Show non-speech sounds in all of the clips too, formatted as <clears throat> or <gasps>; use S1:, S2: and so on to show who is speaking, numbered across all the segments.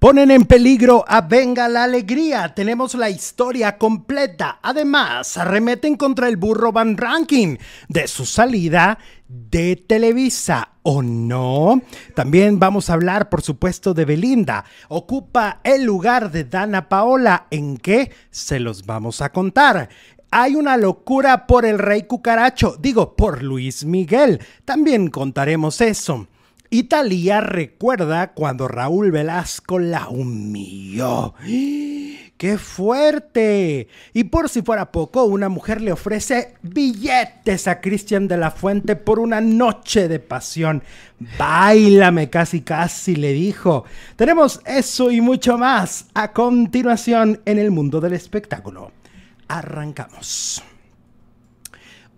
S1: Ponen en peligro a Venga la Alegría. Tenemos la historia completa. Además, arremeten contra el burro Van Ranking de su salida de Televisa. ¿O no? También vamos a hablar, por supuesto, de Belinda. Ocupa el lugar de Dana Paola. ¿En qué? Se los vamos a contar. Hay una locura por el rey cucaracho, digo, por Luis Miguel. También contaremos eso. Italia recuerda cuando Raúl Velasco la humilló. ¡Qué fuerte! Y por si fuera poco, una mujer le ofrece billetes a Cristian de la Fuente por una noche de pasión. Báilame casi casi, le dijo. Tenemos eso y mucho más a continuación en el mundo del espectáculo. Arrancamos.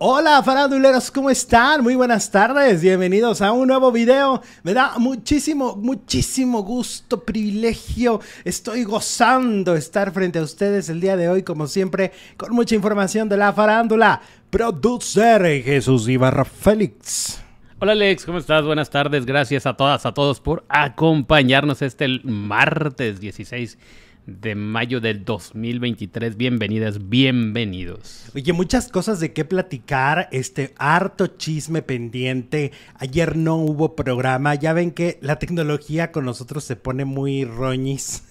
S1: Hola faranduleros, ¿cómo están? Muy buenas tardes, bienvenidos a un nuevo video. Me da muchísimo, muchísimo gusto, privilegio. Estoy gozando estar frente a ustedes el día de hoy, como siempre, con mucha información de la farándula. Producer Jesús Ibarra Félix.
S2: Hola Alex, ¿cómo estás? Buenas tardes, gracias a todas, a todos por acompañarnos este martes 16 de mayo del 2023. Bienvenidas, bienvenidos.
S1: Oye, muchas cosas de qué platicar, este harto chisme pendiente. Ayer no hubo programa, ya ven que la tecnología con nosotros se pone muy roñis.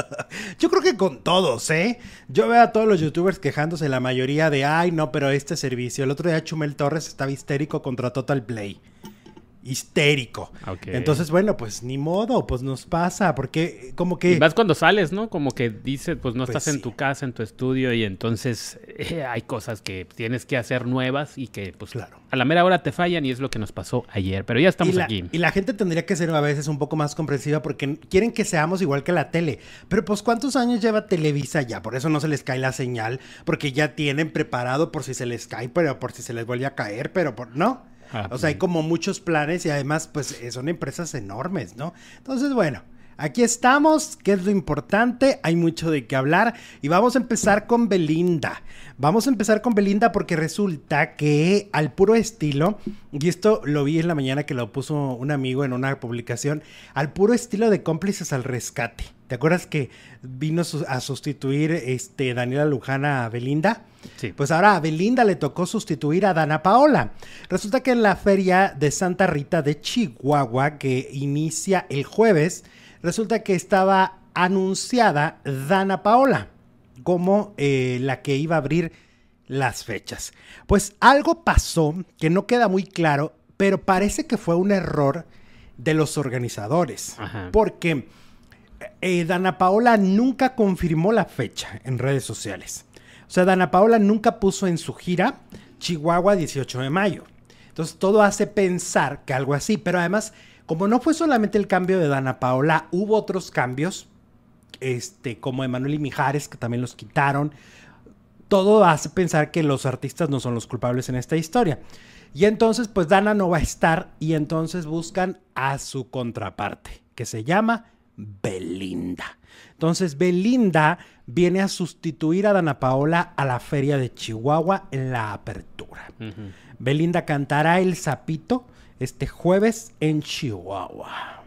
S1: <laughs> Yo creo que con todos, ¿eh? Yo veo a todos los youtubers quejándose la mayoría de, ay, no, pero este servicio. El otro día Chumel Torres estaba histérico contra Total Play histérico. Entonces, bueno, pues ni modo, pues nos pasa, porque como que...
S2: Y vas cuando sales, ¿no? Como que dices, pues no pues estás en tu casa, en tu estudio, y entonces eh, hay cosas que tienes que hacer nuevas y que, pues claro, a la mera hora te fallan y es lo que nos pasó ayer, pero ya estamos aquí.
S1: Y la gente tendría que ser a veces un poco más comprensiva porque quieren que seamos igual que la tele. Pero pues ¿cuántos años lleva Televisa ya? Por eso no se les cae la señal, porque ya tienen preparado por si se les cae, pero por si se les vuelve a caer, pero por... ¿No? Ah, o sea, hay como muchos planes y además, pues eh, son empresas enormes, ¿no? Entonces, bueno. Aquí estamos, que es lo importante, hay mucho de qué hablar y vamos a empezar con Belinda. Vamos a empezar con Belinda porque resulta que al puro estilo, y esto lo vi en la mañana que lo puso un amigo en una publicación, al puro estilo de cómplices al rescate. ¿Te acuerdas que vino a sustituir este Daniela Lujana a Belinda? Sí. Pues ahora a Belinda le tocó sustituir a Dana Paola. Resulta que en la feria de Santa Rita de Chihuahua, que inicia el jueves, resulta que estaba anunciada Dana Paola como eh, la que iba a abrir las fechas. Pues algo pasó que no queda muy claro, pero parece que fue un error de los organizadores. Porque eh, Dana Paola nunca confirmó la fecha en redes sociales. O sea, Dana Paola nunca puso en su gira Chihuahua 18 de mayo. Entonces todo hace pensar que algo así, pero además, como no fue solamente el cambio de Dana Paola, hubo otros cambios, este, como Emanuel y Mijares, que también los quitaron. Todo hace pensar que los artistas no son los culpables en esta historia. Y entonces, pues Dana no va a estar y entonces buscan a su contraparte, que se llama Belinda. Entonces, Belinda viene a sustituir a Dana Paola a la feria de Chihuahua en la apertura. Belinda cantará El Zapito este jueves en Chihuahua.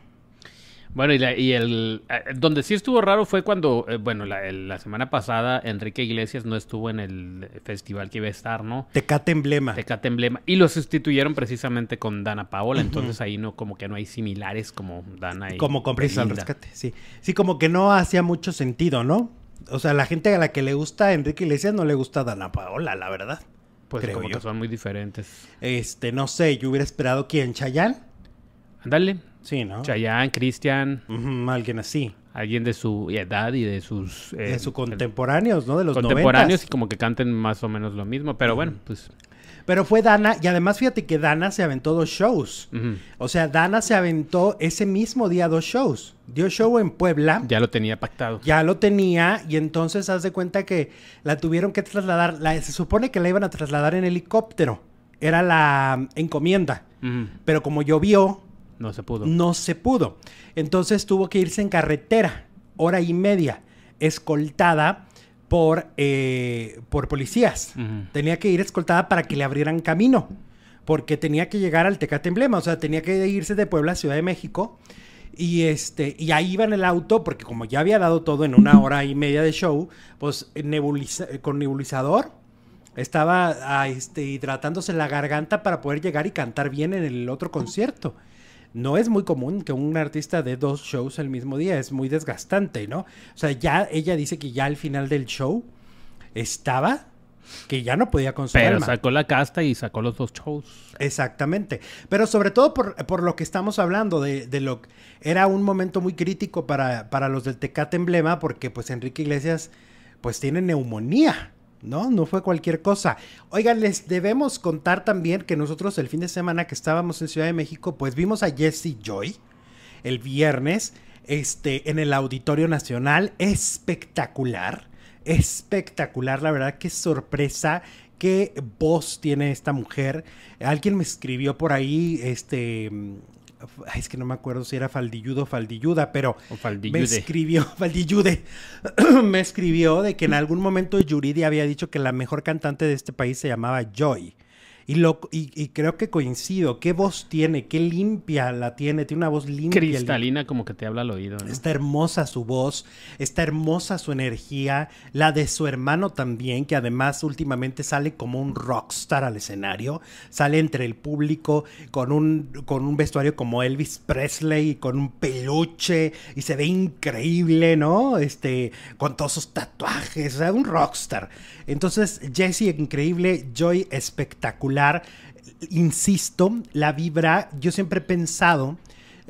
S2: Bueno, y, el eh, donde sí estuvo raro fue cuando, eh, bueno, la, semana pasada Enrique Iglesias no estuvo en el festival que iba a estar, ¿no?
S1: Tecate Emblema.
S2: Tecate Emblema. Y lo sustituyeron precisamente con Dana Paola, entonces ahí no, como que no hay similares como Dana y
S1: Como cómplices al rescate, sí. Sí, como que no hacía mucho sentido, ¿no? O sea, la gente a la que le gusta Enrique Iglesias no le gusta Dana Paola, la verdad.
S2: Pues creo como que son muy diferentes.
S1: Este, no sé, yo hubiera esperado quién, Chayanne.
S2: Ándale.
S1: Sí, ¿no?
S2: Chayanne, Cristian.
S1: alguien así.
S2: Alguien de su edad y de sus...
S1: Eh, de sus contemporáneos, ¿no? De los
S2: Contemporáneos y como que canten más o menos lo mismo. Pero bueno, pues...
S1: Pero fue Dana, y además fíjate que Dana se aventó dos shows. O sea, Dana se aventó ese mismo día dos shows. Dio show en Puebla.
S2: Ya lo tenía pactado.
S1: Ya lo tenía, y entonces haz de cuenta que la tuvieron que trasladar. se supone que la iban a trasladar en helicóptero. Era la encomienda. Pero como llovió,
S2: no se pudo.
S1: No se pudo. Entonces tuvo que irse en carretera, hora y media, escoltada por, eh, por policías. Tenía que ir escoltada para que le abrieran camino, porque tenía que llegar al Tecate Emblema, o sea, tenía que irse de Puebla a Ciudad de México. Y este, y ahí iba en el auto, porque como ya había dado todo en una hora y media de show, pues nebuliza- con nebulizador estaba ah, este, hidratándose la garganta para poder llegar y cantar bien en el otro concierto. No es muy común que un artista dé dos shows el mismo día, es muy desgastante, ¿no? O sea, ya ella dice que ya al final del show estaba que ya no podía con su
S2: Pero
S1: alma.
S2: sacó la casta y sacó los dos shows.
S1: Exactamente. Pero sobre todo por, por lo que estamos hablando, de, de lo era un momento muy crítico para, para los del Tecate Emblema, porque pues Enrique Iglesias pues tiene neumonía. ¿No? No fue cualquier cosa. Oigan, les debemos contar también que nosotros el fin de semana que estábamos en Ciudad de México, pues vimos a Jesse Joy el viernes este, en el Auditorio Nacional. Espectacular. Espectacular, la verdad, qué sorpresa. Qué voz tiene esta mujer. Alguien me escribió por ahí, este. Es que no me acuerdo si era Faldilludo o Faldilluda, pero
S2: O
S1: me escribió, <laughs> Faldillude, <clears throat> me escribió de que en algún momento Yuridia había dicho que la mejor cantante de este país se llamaba Joy. Y, lo, y, y creo que coincido. ¿Qué voz tiene? ¿Qué limpia la tiene? Tiene una voz limpia.
S2: Cristalina como que te habla al oído. ¿no?
S1: Está hermosa su voz, está hermosa su energía, la de su hermano también, que además últimamente sale como un rockstar al escenario, sale entre el público con un, con un vestuario como Elvis Presley, con un peluche y se ve increíble, ¿no? Este, con todos sus tatuajes, o sea, un rockstar. Entonces, Jesse increíble, Joy espectacular. Insisto, la vibra, yo siempre he pensado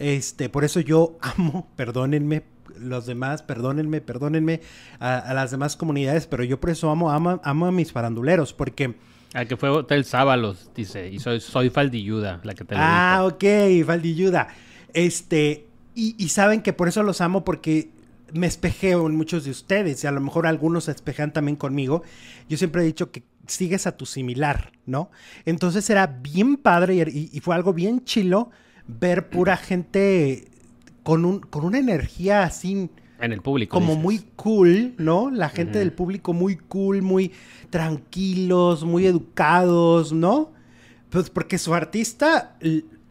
S1: este, por eso yo <laughs> amo, perdónenme, los demás, perdónenme, perdónenme a, a las demás comunidades, pero yo por eso amo, amo, amo a mis faranduleros, porque...
S2: Ah, que fue Hotel Sábalos, dice. Y soy, soy Faldilluda, la que te
S1: Ah, ok, Valdilluda. Este, y, y saben que por eso los amo, porque me espejeo en muchos de ustedes, y a lo mejor algunos se espejan también conmigo. Yo siempre he dicho que sigues a tu similar, ¿no? Entonces era bien padre y, y fue algo bien chilo ver pura gente con, un, con una energía así
S2: En el público.
S1: como
S2: dices.
S1: muy cool, ¿no? La gente del público muy cool, muy tranquilos, muy educados, ¿no? Pues porque su artista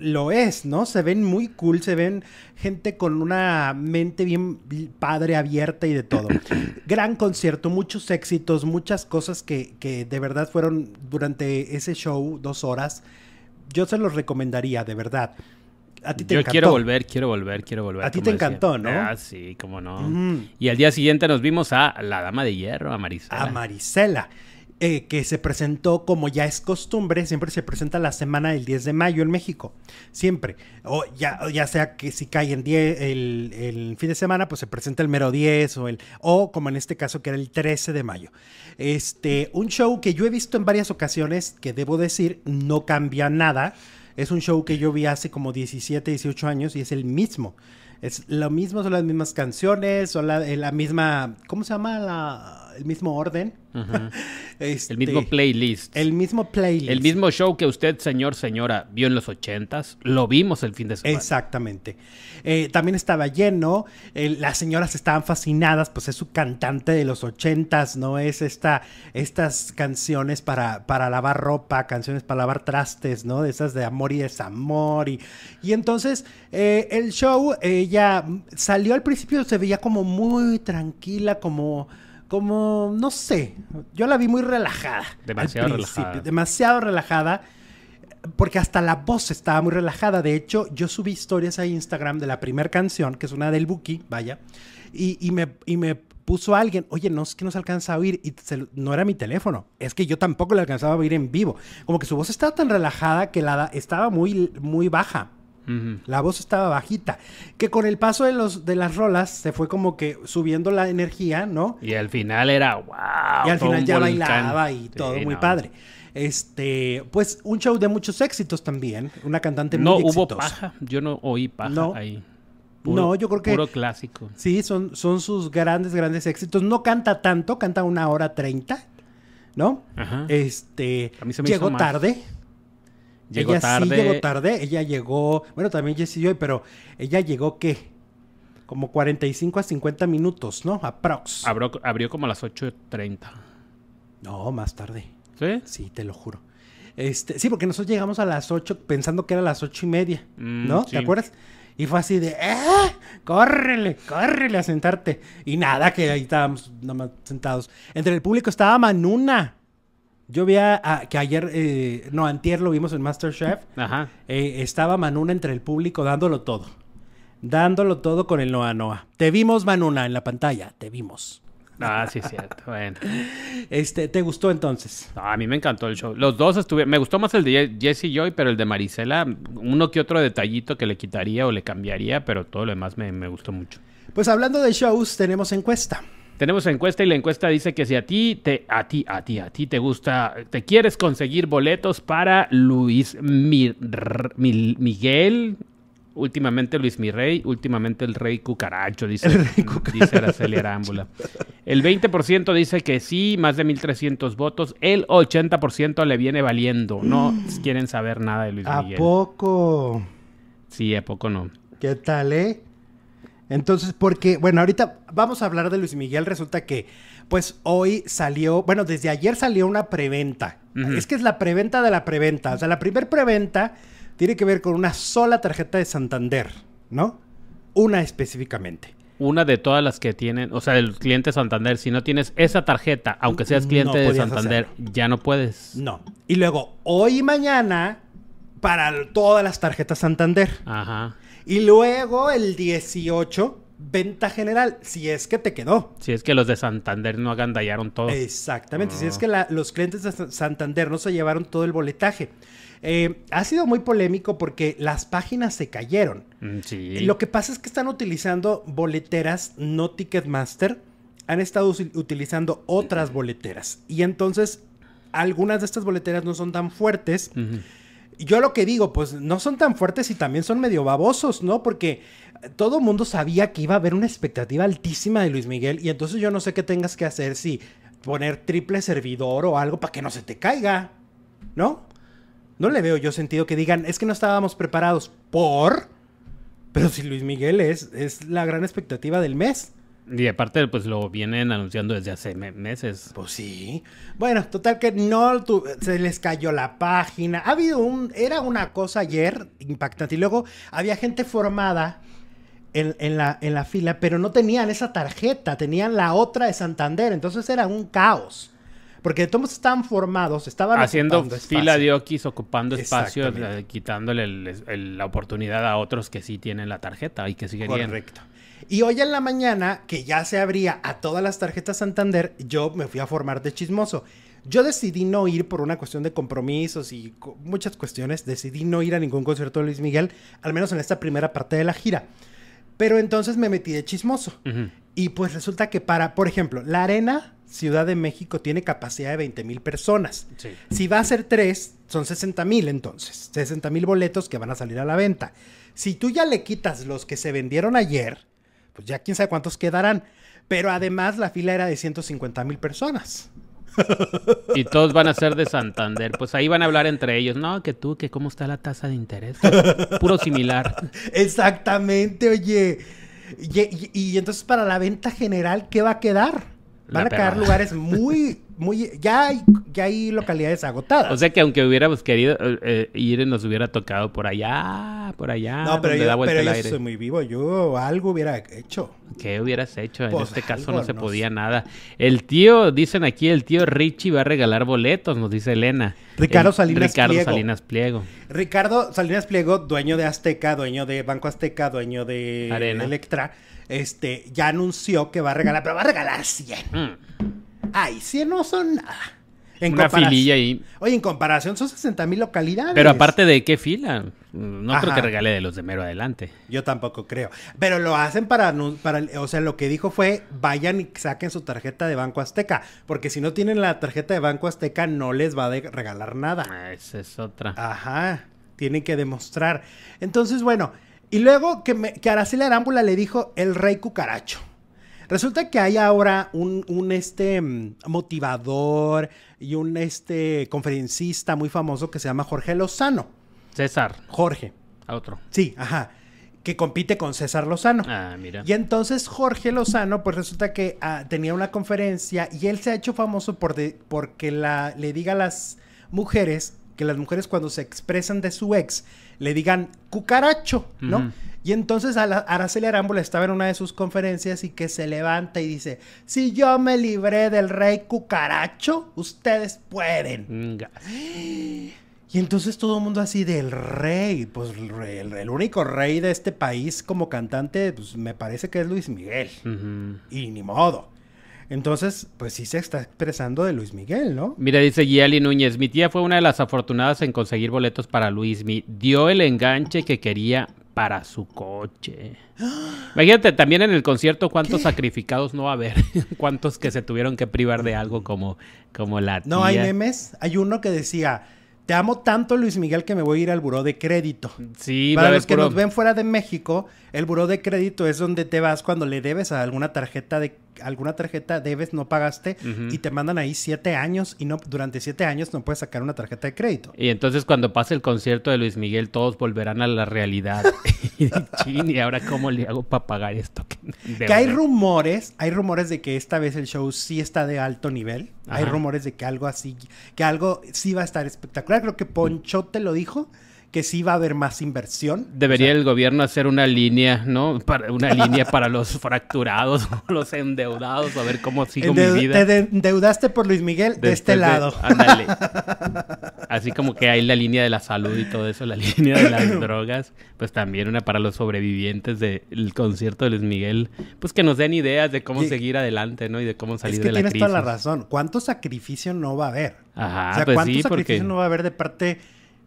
S1: lo es, ¿no? Se ven muy cool, se ven gente con una mente bien padre, abierta y de todo. <clears throat> Gran concierto, muchos éxitos, muchas cosas que, que de verdad fueron durante ese show, dos horas. Yo se los recomendaría, de verdad. A ti te
S2: Yo
S1: encantó.
S2: quiero volver, quiero volver, quiero volver.
S1: A ti te
S2: decía.
S1: encantó, ¿no?
S2: Ah, sí, cómo no. Y al día siguiente nos vimos a la Dama de Hierro, a Marisela.
S1: a Marisela, eh, que se presentó como ya es costumbre, siempre se presenta la semana del 10 de mayo en México, siempre. O ya, ya sea que si cae en 10 el, fin de semana, pues se presenta el mero 10 o el o como en este caso que era el 13 de mayo. Este, un show que yo he visto en varias ocasiones que debo decir no cambia nada. Es un show que yo vi hace como 17, 18 años y es el mismo. Es lo mismo, son las mismas canciones, son la, eh, la misma, ¿cómo se llama? La, el mismo orden. Este, <laughs>
S2: El mismo playlist.
S1: El mismo playlist.
S2: El mismo show que usted, señor, señora, vio en los ochentas, lo vimos el fin de semana.
S1: Exactamente. Eh, también estaba lleno. eh, las señoras estaban fascinadas, pues es su cantante de los ochentas, ¿no? Es esta, estas canciones para, para lavar ropa, canciones para lavar trastes, ¿no? De esas de amor y desamor. Y, y entonces eh, el show, ella salió al principio, se veía como muy tranquila, como como, no sé, yo la vi muy relajada.
S2: Demasiado relajada.
S1: Demasiado relajada. Porque hasta la voz estaba muy relajada. De hecho, yo subí historias a Instagram de la primera canción, que es una del Buki, vaya. Y, y me, y me puso alguien, oye, no es que no se alcanza a oír. Y se no era mi teléfono. Es que yo tampoco le alcanzaba a oír en vivo. Como que su voz estaba tan relajada que la estaba muy, muy baja. La voz estaba bajita. Que con el paso de, los, de las rolas se fue como que subiendo la energía, ¿no?
S2: Y al final era wow.
S1: y al final ya
S2: volcán.
S1: bailaba y
S2: Sí,
S1: todo muy
S2: no.
S1: padre. Este, pues un show de muchos éxitos también. Una cantante
S2: No
S1: muy
S2: hubo
S1: exitosa.
S2: paja. Yo no oí paja
S1: No.
S2: ahí.
S1: No, yo creo que-
S2: Puro clásico.
S1: Sí, son, son sus grandes, grandes éxitos. No canta tanto, canta una hora treinta, ¿no?
S2: Ajá.
S1: Este,
S2: A mí se me
S1: llegó
S2: hizo más. Llegó
S1: ella
S2: tarde.
S1: sí llegó tarde. Ella llegó, bueno, también Jessie Joy, pero ella llegó, ¿qué? Como 45 a 50 minutos, ¿no? Aprox.
S2: Abrió, abrió como a las 8.30.
S1: No, más tarde.
S2: ¿Sí?
S1: Sí, te lo juro. Este, sí, porque nosotros llegamos a las 8 pensando que era las ocho y media,
S2: Mm,
S1: ¿no?
S2: sí.
S1: ¿Te acuerdas? Y fue así de, ¡eh! ¡Córrele, córrele a sentarte! Y nada, que ahí estábamos nomás sentados. Entre el público estaba Manuna. Yo vi a, a- que ayer, eh, no, antier lo vimos en Masterchef.
S2: Ajá.
S1: Eh, estaba Manuna entre el público dándolo todo. Dándolo todo con el Noa Noa. Te vimos, Manuna, en la pantalla. Te vimos.
S2: Ah, sí, cierto. Bueno. <laughs>
S1: Este, ¿te gustó entonces?
S2: A mí me encantó el show. Los dos estuvieron. Me gustó más el de Jesse Joy, pero el de Marisela, uno que otro detallito que le quitaría o le cambiaría, pero todo lo demás me, me gustó mucho.
S1: Pues hablando de shows, tenemos encuesta.
S2: Tenemos encuesta y la encuesta dice que si a ti, te, a ti, a ti, a ti te gusta, te quieres conseguir boletos para Luis Mir- Mil- Miguel, últimamente Luis Mirrey, últimamente el Rey Cucaracho, dice,
S1: El Rey Cucaracho.
S2: dice Araceli Arámbula. El 20% dice que sí, más de 1.300 votos. El 80% le viene valiendo. No quieren saber nada de Luis
S1: ¿A
S2: Miguel.
S1: poco?
S2: Sí, a poco no.
S1: ¿Qué tal, eh? Entonces, porque, bueno, ahorita vamos a hablar de Luis Miguel. Resulta que, pues hoy salió, bueno, desde ayer salió una preventa. Es que es la preventa de la preventa. O sea, la primer preventa tiene que ver con una sola tarjeta de Santander, ¿no? Una específicamente.
S2: Una de todas las que tienen, o sea, del cliente Santander, si no tienes esa tarjeta, aunque seas
S1: No
S2: cliente de Santander, ya no puedes.
S1: No. Y luego, hoy y mañana, para todas las tarjetas Santander.
S2: Ajá.
S1: Y luego el 18, venta general, si es que te quedó.
S2: Si es que los de Santander no agandallaron todo.
S1: Exactamente, si
S2: Ah.
S1: es que la- los clientes de Sa- Santander no se llevaron todo el boletaje. Eh, ha sido muy polémico porque las páginas se cayeron.
S2: Mm, Sí.
S1: Lo que pasa es que están utilizando boleteras, no Ticketmaster. Han estado utilizando otras boleteras. Y entonces, algunas de estas boleteras no son tan fuertes. Yo lo que digo, pues no son tan fuertes y también son medio babosos, ¿no? Porque todo mundo sabía que iba a haber una expectativa altísima de Luis Miguel y entonces yo no sé qué tengas que hacer si poner triple servidor o algo para que no se te caiga, ¿no? No le veo yo sentido que digan, es que no estábamos preparados por... Pero si Luis Miguel es, es la gran expectativa del mes.
S2: Y aparte, pues lo vienen anunciando desde hace me- meses.
S1: Pues sí. Bueno, total que no tu- se les cayó la página. Ha habido un. Era una cosa ayer impactante. Y luego había gente formada en, en la, en la fila, pero no tenían esa tarjeta, tenían la otra de Santander. Entonces era un caos. Porque todos estaban formados, estaban
S2: Haciendo fila de okis, ocupando espacio, quitándole el- el- la oportunidad a otros que sí tienen la tarjeta y que sí querían.
S1: Correcto. Y hoy en la mañana, que ya se abría a todas las tarjetas Santander, yo me fui a formar de chismoso. Yo decidí no ir por una cuestión de compromisos y co- muchas cuestiones. Decidí no ir a ningún concierto de Luis Miguel, al menos en esta primera parte de la gira. Pero entonces me metí de chismoso. Y pues resulta que para, por ejemplo, la Arena Ciudad de México tiene capacidad de 20 mil personas.
S2: Sí.
S1: Si va a ser tres, son 60 mil entonces. 60 mil boletos que van a salir a la venta. Si tú ya le quitas los que se vendieron ayer, pues ya quién sabe cuántos quedarán. Pero además la fila era de 150 mil personas.
S2: Y todos van a ser de Santander. Pues ahí van a hablar entre ellos. No, que tú, que cómo está la tasa de interés. Puro similar.
S1: Exactamente, oye. Y, y- y entonces para la venta general, ¿qué va a quedar? Van
S2: La
S1: a quedar lugares muy, muy... Ya hay, ya hay localidades agotadas.
S2: O sea que aunque hubiéramos querido eh, eh, ir, nos hubiera tocado por allá, por allá.
S1: no, pero yo, pero
S2: el
S1: yo soy muy vivo. Yo algo hubiera hecho.
S2: ¿Qué hubieras hecho? En
S1: Pues
S2: este caso no se
S1: no
S2: podía
S1: sé.
S2: nada. El tío, dicen aquí, el tío Richie va a regalar boletos, nos dice Elena.
S1: Ricardo
S2: El-
S1: Salinas
S2: Ricardo
S1: Pliego.
S2: Salinas Pliego.
S1: Ricardo Salinas Pliego, dueño de Azteca, dueño de Banco Azteca, dueño de
S2: Arena.
S1: Electra, este, ya anunció que va a regalar, pero va a regalar 100.
S2: Mm,
S1: Ay, 100 no son nada. En
S2: Una fililla ahí.
S1: Oye, en comparación son 60 mil localidades.
S2: Pero aparte de qué fila. No creo que regale de los de mero adelante.
S1: Yo tampoco creo. Pero lo hacen para, para, o sea, lo que dijo fue, vayan y saquen su tarjeta de Banco Azteca, porque si no tienen la tarjeta de Banco Azteca no les va a regalar nada.
S2: Ah, Esa es otra.
S1: Ajá, tienen que demostrar. Entonces, bueno, y luego que, me, que Araceli Arámbula le dijo el rey cucaracho. Resulta que hay ahora un, un, este mm, motivador y un este conferencista muy famoso que se llama Jorge Lozano.
S2: César,
S1: Jorge,
S2: a otro.
S1: sí, ajá, que compite con César Lozano.
S2: Ah, mira.
S1: Y entonces Jorge Lozano, pues resulta que ah, tenía una conferencia y él se ha hecho famoso por de- porque la, le diga a las mujeres que las mujeres cuando se expresan de su ex le digan cucaracho, ¿no? Y entonces Ala- Araceli Arámbula estaba en una de sus conferencias y que se levanta y dice, si yo me libré del rey cucaracho, ustedes pueden. Y entonces todo el mundo así del rey, pues el, único rey de este país como cantante, pues me parece que es Luis Miguel. Y ni modo. Entonces, pues sí se está expresando de Luis Miguel, ¿no?
S2: Mira, dice Giali Núñez, mi tía fue una de las afortunadas en conseguir boletos para Luismi. Dio el enganche que quería para su coche. <gasps> Imagínate también en el concierto cuántos sacrificados no va a haber, <laughs> cuántos que se tuvieron que privar de algo como, como la tía.
S1: No hay memes. Hay uno que decía, te amo tanto Luis Miguel que me voy a ir al buró de crédito.
S2: Sí,
S1: Para los que
S2: puro-
S1: nos ven fuera de México, el buró de crédito es donde te vas cuando le debes a alguna tarjeta de alguna tarjeta debes no pagaste y te mandan ahí siete años y no durante siete años no puedes sacar una tarjeta de crédito.
S2: Y entonces cuando pase el concierto de Luis Miguel, todos volverán a la realidad. <laughs> y chin, ¿y ahora cómo le hago para pagar esto?
S1: Que hay rumores, hay rumores de que esta vez el show sí está de alto nivel. Hay rumores de que algo así, que algo sí va a estar espectacular. Creo que Poncho te lo dijo, que sí va a haber más inversión.
S2: Debería
S1: O sea,
S2: el gobierno hacer una línea, ¿no? Para, una <laughs> línea para los fracturados <laughs> o los endeudados, a ver cómo sigo mi vida.
S1: Te de- endeudaste por Luis Miguel de este lado.
S2: ándale. <laughs> Así como que hay la línea de la salud y todo eso, la línea de las drogas, pues también una para los sobrevivientes del concierto de Luis Miguel, pues que nos den ideas de cómo seguir adelante, ¿no? Y de cómo salir
S1: Es que
S2: de la
S1: tienes
S2: crisis.
S1: toda la razón. ¿Cuánto sacrificio no va a haber?
S2: Ajá,
S1: o sea,
S2: pues
S1: ¿cuánto
S2: sí,
S1: sacrificio
S2: porque...
S1: no va a haber de parte,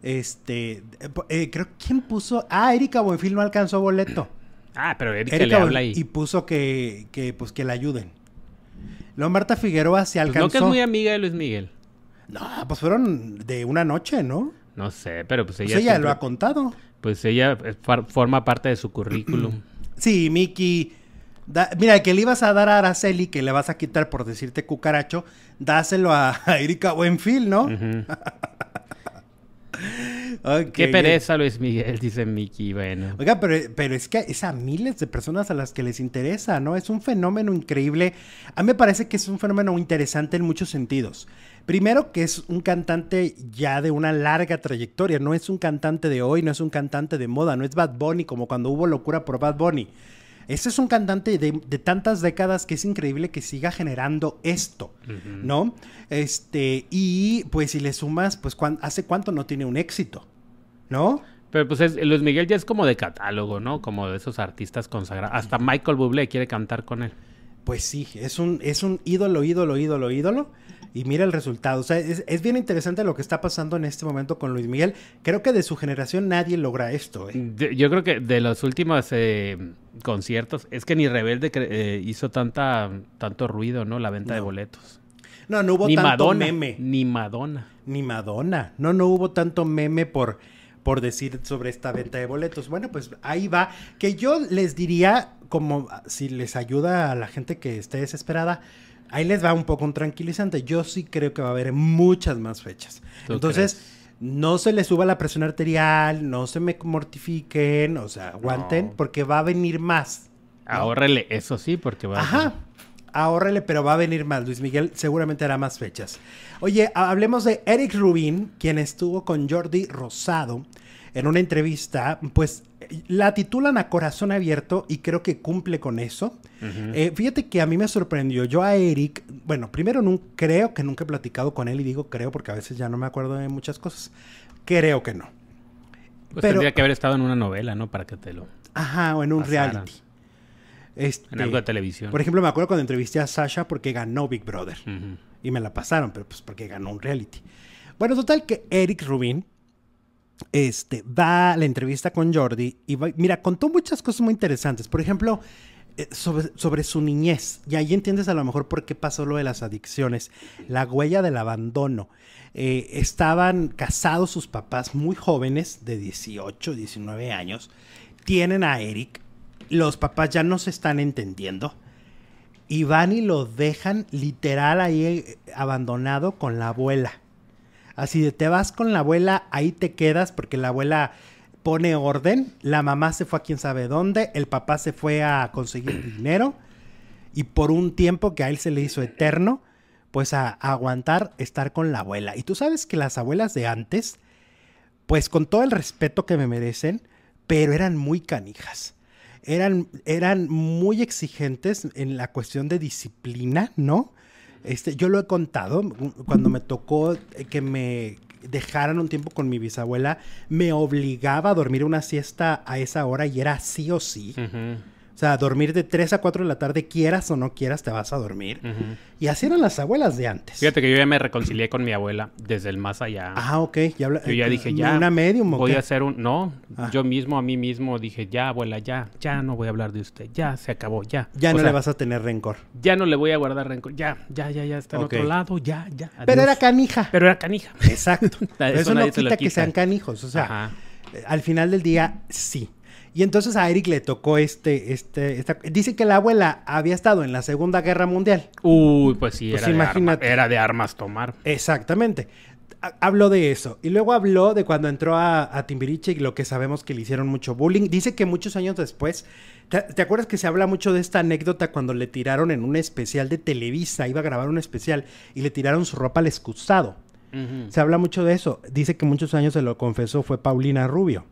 S1: este, eh, eh, creo, ¿quién puso? Ah, Erika Buenfil no alcanzó boleto. <clears throat>
S2: Ah, pero Erika
S1: Erika
S2: le habla ahí.
S1: y puso que, que, pues, que la ayuden. Luego Marta Figueroa se
S2: Pues
S1: alcanzó.
S2: no que es muy amiga de Luis Miguel.
S1: No, pues fueron de una noche, ¿no?
S2: No sé, pero pues
S1: Pues
S2: ella
S1: ella
S2: siempre-
S1: lo ha contado.
S2: Pues ella eh, forma parte de su currículum. <clears throat>
S1: Sí, Miki. da- mira, que le ibas a dar a Araceli, que le vas a quitar por decirte cucaracho, dáselo a, a Erika Buenfil, ¿no? <laughs>
S2: Qué pereza, Luis Miguel, dice Miki. Bueno.
S1: Oiga, pero, pero es que es a miles de personas a las que les interesa, ¿no? Es un fenómeno increíble. A mí me parece que es un fenómeno interesante en muchos sentidos. Primero, que es un cantante ya de una larga trayectoria. No es un cantante de hoy, no es un cantante de moda, no es Bad Bunny como cuando hubo locura por Bad Bunny. Este es un cantante de, de tantas décadas que es increíble que siga generando esto, ¿no? Este, y pues si le sumas, pues ¿hace cuánto no tiene un éxito? ¿No?
S2: Pero pues es- Luis Miguel ya es como de catálogo, ¿no? Como de esos artistas consagrados. Hasta Michael Bublé quiere cantar con él.
S1: Pues sí, es un, es un ídolo, ídolo, ídolo, ídolo. Y mira el resultado. O sea, es, es bien interesante lo que está pasando en este momento con Luis Miguel. Creo que de su generación nadie logra esto. ¿eh?
S2: De- yo creo que de los últimos eh, conciertos, es que ni Rebelde eh, hizo tanta, tanto ruido, ¿no? La venta de boletos.
S1: No, no hubo
S2: Ni
S1: tanto
S2: Madonna.
S1: meme.
S2: Ni Madonna.
S1: Ni Madonna. No, no hubo tanto meme por, por decir sobre esta venta de boletos. Bueno, pues ahí va. Que yo les diría, como si les ayuda a la gente que esté desesperada, ahí les va un poco un tranquilizante. Yo sí creo que va a haber muchas más fechas.
S2: ¿Tú
S1: Entonces, no se les suba la presión arterial, no se me mortifiquen, o sea, aguanten,
S2: No.
S1: porque va a venir más.
S2: Ahórrele, eso sí, porque va a
S1: Ajá. Ahórrele, pero va a venir más. Luis Miguel seguramente hará más fechas. Oye, ha- hablemos de Eric Rubin, quien estuvo con Jordi Rosado en una entrevista. Pues la titulan a corazón abierto y creo que cumple con eso. Eh, fíjate que a mí me sorprendió. Yo a Eric, bueno, primero nun- creo que nunca he platicado con él y digo creo porque a veces ya no me acuerdo de muchas cosas. Creo que no.
S2: Pues
S1: pero-
S2: tendría que haber estado en una novela, ¿no? Para que te lo...
S1: Ajá, o en un
S2: Pasaran.
S1: reality. Este,
S2: En algo de televisión.
S1: Por ejemplo, me acuerdo cuando entrevisté a Sasha porque ganó Big Brother. Y me la pasaron, pero pues porque ganó un reality. Bueno, total que Eric Rubin este, va a la entrevista con Jordi y mira, contó muchas cosas muy interesantes. Por ejemplo, eh, sobre, sobre su niñez. Y ahí entiendes a lo mejor por qué pasó lo de las adicciones. La huella del abandono. Eh, estaban casados sus papás muy jóvenes, de 18, 19 años. Tienen a Eric. Los papás ya no se están entendiendo. Y van y lo dejan literal ahí eh, abandonado con la abuela. Así de te vas con la abuela, ahí te quedas porque la abuela pone orden, la mamá se fue a quién sabe dónde, el papá se fue a conseguir <clears throat> dinero y por un tiempo que a él se le hizo eterno, pues a, a aguantar estar con la abuela. Y tú sabes que las abuelas de antes, pues con todo el respeto que me merecen, pero eran muy canijas. Eran, eran muy exigentes en la cuestión de disciplina, ¿no? Este, yo lo he contado, cuando me tocó que me dejaran un tiempo con mi bisabuela, me obligaba a dormir una siesta a esa hora y era sí o sí. Sea, dormir de 3 a 4 de la tarde, quieras o no quieras, te vas a dormir. Y así eran las abuelas de antes.
S2: Fíjate que yo ya me reconcilié con mi abuela desde el más allá.
S1: Ah, ok.
S2: Ya yo ya dije, ya.
S1: Una medium.
S2: Voy a hacer un. No, ah. yo mismo a mí mismo dije, ya, abuela, ya, ya no voy a hablar de usted. Ya, se acabó, ya.
S1: Ya no le vas a tener rencor.
S2: Ya no le voy a guardar rencor. Ya, ya, ya, ya está en otro lado, ya, ya.
S1: Pero era canija.
S2: Pero era canija.
S1: Exacto. <laughs> eso, no quita, que sean canijos. O sea, al final del día, sí. Y entonces a Eric le tocó este, este, esta, dice que la abuela había estado en la Segunda Guerra Mundial.
S2: Uy, pues sí, pues era, de era de armas tomar.
S1: Exactamente. Habló de eso. Y luego habló de cuando entró a, Timbiriche y lo que sabemos que le hicieron mucho bullying. Dice que muchos años después, ¿te, acuerdas que se habla mucho de esta anécdota cuando le tiraron en un especial de Televisa, iba a grabar un especial y le tiraron su ropa al excusado? Se habla mucho de eso. Dice que muchos años se lo confesó fue Paulina Rubio.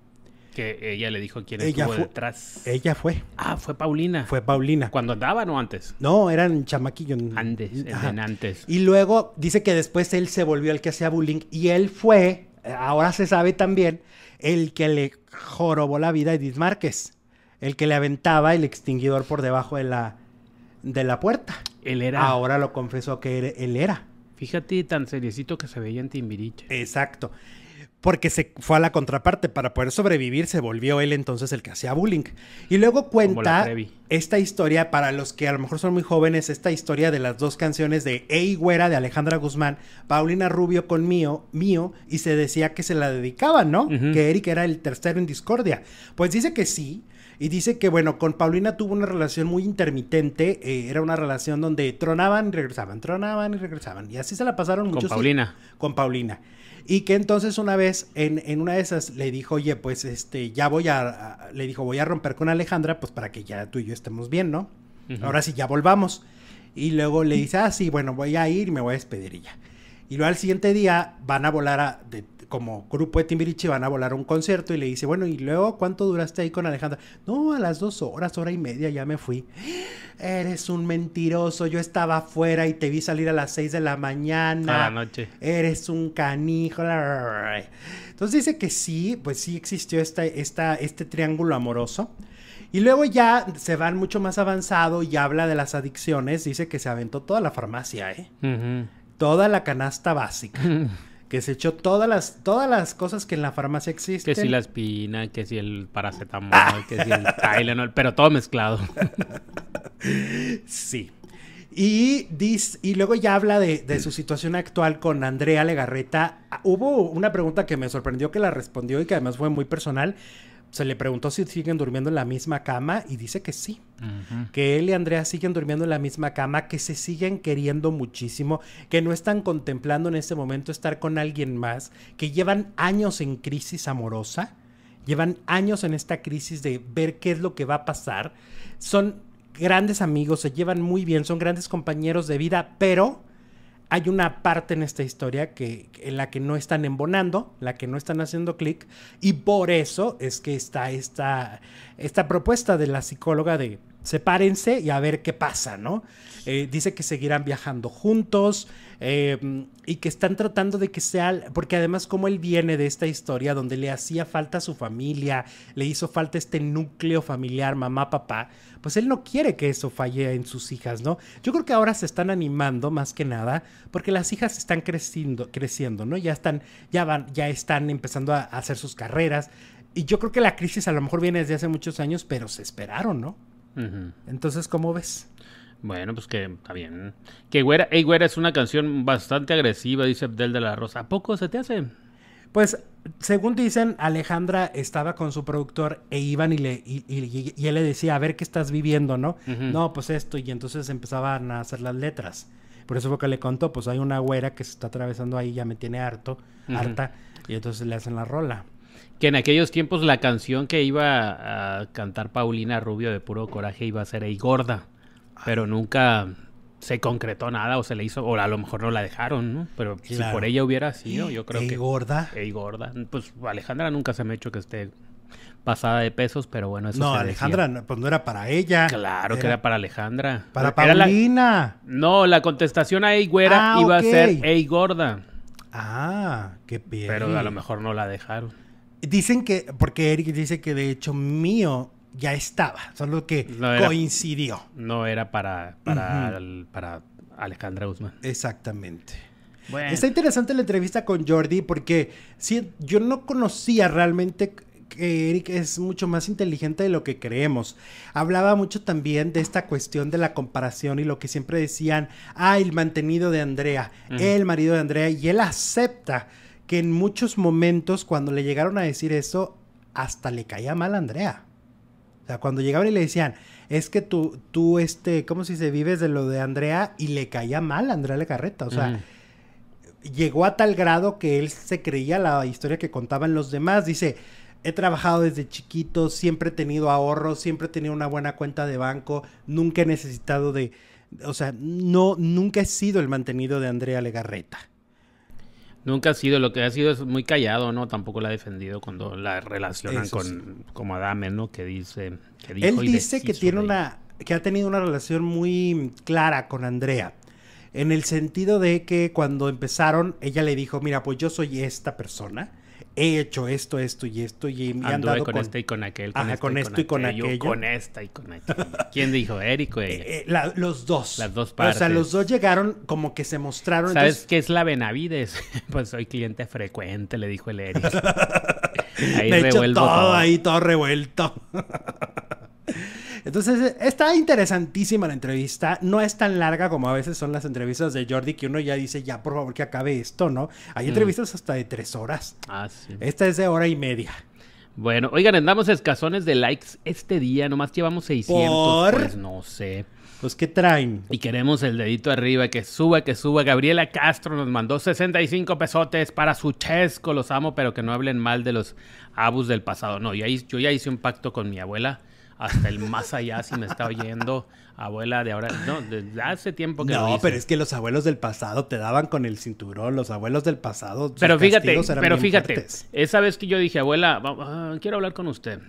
S2: Que ella le dijo quién ella estuvo detrás.
S1: Ella fue.
S2: Ah, fue Paulina.
S1: Fue Paulina.
S2: ¿Cuando andaban o antes?
S1: No, eran chamaquillos.
S2: Antes, en antes.
S1: Y luego dice que después él se volvió el que hacía bullying y él fue, ahora se sabe también, el que le jorobó la vida a Edith Márquez. El que le aventaba el extinguidor por debajo de la, de la puerta.
S2: Él era.
S1: Ahora lo confesó que él era.
S2: Fíjate tan seriecito que se veía en Timbiriche.
S1: Exacto porque se fue a la contraparte. Para poder sobrevivir, se volvió él entonces el que hacía bullying. Y luego cuenta esta historia, para los que a lo mejor son muy jóvenes, esta historia de las dos canciones de Ey Güera de Alejandra Guzmán, Paulina Rubio con Mío, Mío, y se decía que se la dedicaban, ¿no? Que Eric era el tercero en discordia. Pues dice que sí. Y dice que, bueno, con Paulina tuvo una relación muy intermitente. Eh, era una relación donde tronaban y regresaban, tronaban y regresaban. Y así se la pasaron muchos.
S2: Con Paulina.
S1: Con Paulina. Y que entonces una vez en, en, una de esas le dijo, oye, pues este, ya voy a, le dijo, voy a romper con Alejandra, pues para que ya tú y yo estemos bien, ¿no? Ahora sí, ya volvamos. Y luego le dice, ah, sí, bueno, voy a ir y me voy a despedir y ya. Y luego al siguiente día van a volar a, de, como grupo de Timbiriche van a volar un concierto y le dice, bueno, ¿y luego cuánto duraste ahí con Alejandra? No, a las dos horas, hora y media ya me fui. Eres un mentiroso, yo estaba afuera y te vi salir a las seis de la mañana.
S2: A la noche.
S1: Eres un canijo. Entonces dice que sí, pues sí existió esta, esta, este triángulo amoroso. Y luego ya se van mucho más avanzado y habla de las adicciones. Dice que se aventó toda la farmacia, ¿eh? Toda la canasta básica. <laughs> que se echó todas las, todas las cosas que en la farmacia existen.
S2: Que si la espina, que si el paracetamol, que si el Tylenol, pero todo mezclado.
S1: sí. Y, y luego ya habla de, de, su situación actual con Andrea Legarreta. Hubo una pregunta que me sorprendió que la respondió y que además fue muy personal se le preguntó si siguen durmiendo en la misma cama y dice que sí, que él y Andrea siguen durmiendo en la misma cama, que se siguen queriendo muchísimo, que no están contemplando en este momento estar con alguien más, que llevan años en crisis amorosa, llevan años en esta crisis de ver qué es lo que va a pasar, son grandes amigos, se llevan muy bien, son grandes compañeros de vida, pero hay una parte en esta historia que, en la que no están embonando, la que no están haciendo clic, y por eso es que está esta, esta propuesta de la psicóloga de sepárense y a ver qué pasa, ¿no? Eh, dice que seguirán viajando juntos eh, y que están tratando de que sea, porque además como él viene de esta historia donde le hacía falta su familia, le hizo falta este núcleo familiar, mamá, papá, pues él no quiere que eso falle en sus hijas, ¿no? Yo creo que ahora se están animando más que nada porque las hijas están creciendo, creciendo, ¿no? Ya están, ya van, ya están empezando a, hacer sus carreras. Y yo creo que la crisis a lo mejor viene desde hace muchos años, pero se esperaron, ¿no? Entonces, ¿cómo ves?
S2: Bueno, pues que está bien. Que Güera, Güera es una canción bastante agresiva, dice Abdel de la Rosa. ¿A poco se te hace?
S1: Pues, según dicen, Alejandra estaba con su productor e iban y, le, y, él le decía, a ver qué estás viviendo, ¿no? No, pues esto, y entonces empezaban a hacer las letras. Por eso fue que le contó, pues hay una güera que se está atravesando ahí, ya me tiene harto, harta, y entonces le hacen la rola.
S2: Que en aquellos tiempos la canción que iba a cantar Paulina Rubio de puro coraje iba a ser Ey Gorda, pero nunca se concretó nada o se le hizo, o a lo mejor no la dejaron, ¿no? Pero si por ella hubiera sido, yo creo que...
S1: gorda?
S2: Ey gorda. Pues Alejandra nunca se me ha hecho que esté pasada de pesos, pero bueno, eso
S1: No,
S2: se
S1: Alejandra,
S2: decía.
S1: pues no era para ella.
S2: Claro que era para Alejandra.
S1: Para
S2: Era la-
S1: Paulina.
S2: No, la contestación a Ey Güera
S1: Ah,
S2: iba a ser Ey Gorda,
S1: Ah, qué bien.
S2: pero a lo mejor no la dejaron.
S1: Dicen que, porque Eric dice que de hecho mío ya estaba, solo que
S2: No era-
S1: coincidió.
S2: No era para, para, el- para Alejandra Guzmán.
S1: Exactamente.
S2: Bueno,
S1: Está interesante la entrevista con Jordi porque sí, yo no conocía realmente que Eric es mucho más inteligente de lo que creemos. Hablaba mucho también de esta cuestión de la comparación y lo que siempre decían, ah, el mantenido de Andrea, el marido de Andrea, y él acepta que en muchos momentos cuando le llegaron a decir eso, hasta le caía mal a Andrea. O sea, cuando llegaban y le decían, es que tú, tú, este, ¿cómo se dice? Vives de lo de Andrea y le caía mal a Andrea Legarreta. O sea, llegó a tal grado que él se creía la historia que contaban los demás. Dice, he trabajado desde chiquito, siempre he tenido ahorros, siempre he tenido una buena cuenta de banco, nunca he necesitado de... O sea, no, nunca he sido el mantenido de Andrea Legarreta.
S2: Nunca ha sido, lo que ha sido es muy callado, ¿no? Tampoco la ha defendido cuando la relacionan
S1: Eso
S2: con
S1: sí.
S2: como Adame, ¿no? Que dice, que dijo
S1: Él
S2: y
S1: dice que tiene una, que ha tenido una relación muy clara con Andrea. En el sentido de que cuando empezaron, ella le dijo, mira, pues yo soy esta persona, he hecho esto, esto y esto, y me han
S2: Anduve
S1: dado
S2: con,
S1: con...
S2: este y con aquel, con,
S1: Ajá,
S2: este
S1: con esto y con
S2: aquello, con esta y con aquello. ¿Quién dijo? Eric o ella.
S1: Eh, eh, la- los dos.
S2: Las dos
S1: O sea,
S2: partes.
S1: los dos llegaron como que se mostraron.
S2: ¿Sabes
S1: entonces,
S2: qué es la Benavides? <laughs> pues soy cliente frecuente, le dijo el Eric. <laughs> Ahí
S1: de hecho, todo. ahí, todo revuelto. <laughs> Entonces, está interesantísima la entrevista. No es tan larga como a veces son las entrevistas de Jordi, que uno ya dice, ya, por favor, que acabe esto, ¿no? Hay
S2: Mm.
S1: entrevistas hasta de tres horas.
S2: Ah, sí.
S1: Esta es de hora y media.
S2: Bueno, oigan, andamos escasones de likes este día, nomás llevamos 600,
S1: ¿Por?
S2: pues no sé.
S1: Pues, ¿qué traen?
S2: Y queremos el dedito arriba, que suba, que suba. Gabriela Castro nos mandó 65 pesotes para su chesco, los amo, pero que no hablen mal de los abus del pasado. No, yo ya hice un pacto con mi abuela, hasta el más allá, si me está oyendo, abuela de ahora, no, desde hace tiempo que
S1: No, pero es que los abuelos del pasado te daban con el cinturón. Los abuelos del pasado.
S2: Pero fíjate, pero fíjate,
S1: fuertes.
S2: esa vez que yo dije, abuela, ah, quiero hablar con usted.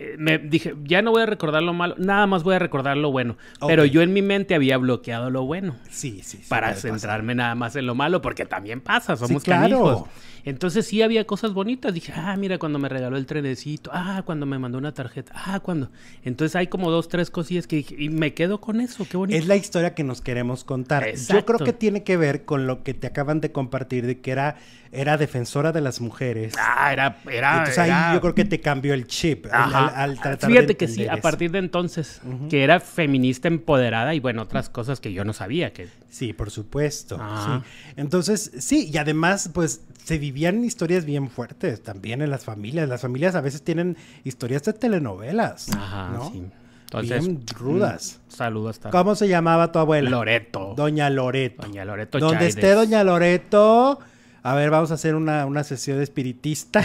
S2: Eh, me dije, ya no voy a recordar lo malo, nada más voy a recordar lo bueno. Pero yo en mi mente había bloqueado lo bueno.
S1: Sí, sí. sí,
S2: para
S1: pasar.
S2: centrarme nada más en lo malo, porque también pasa, somos
S1: claro.
S2: canijos. Entonces sí había cosas bonitas. Dije, ah, mira, cuando me regaló el trenecito, ah, cuando me mandó una tarjeta, ah, cuando. Entonces hay como dos, tres cosillas que dije, y me quedo con eso, qué bonito.
S1: Es la historia que nos queremos contar. Yo creo que tiene que ver con lo que te acaban de compartir de que era, era defensora de las mujeres.
S2: Ah, era. era,
S1: Entonces ahí yo creo que te cambió el chip al- al, al tratar
S2: Fíjate
S1: de
S2: que sí,
S1: entender
S2: a
S1: eso.
S2: partir de entonces, que era feminista empoderada y bueno, otras cosas que yo no sabía que.
S1: Sí, por supuesto. Sí. Entonces, sí, y además, pues se vivían historias bien fuertes también en las familias. Las familias a veces tienen historias de telenovelas.
S2: Ajá,
S1: ¿no?
S2: sí. Entonces.
S1: Bien rudas.
S2: mm, Saludos hasta
S1: ¿Cómo se llamaba tu abuela?
S2: Loreto.
S1: Doña Loreto.
S2: Doña Loreto
S1: Donde
S2: Chaides.
S1: esté Doña Loreto. A ver, vamos a hacer una, una sesión espiritista.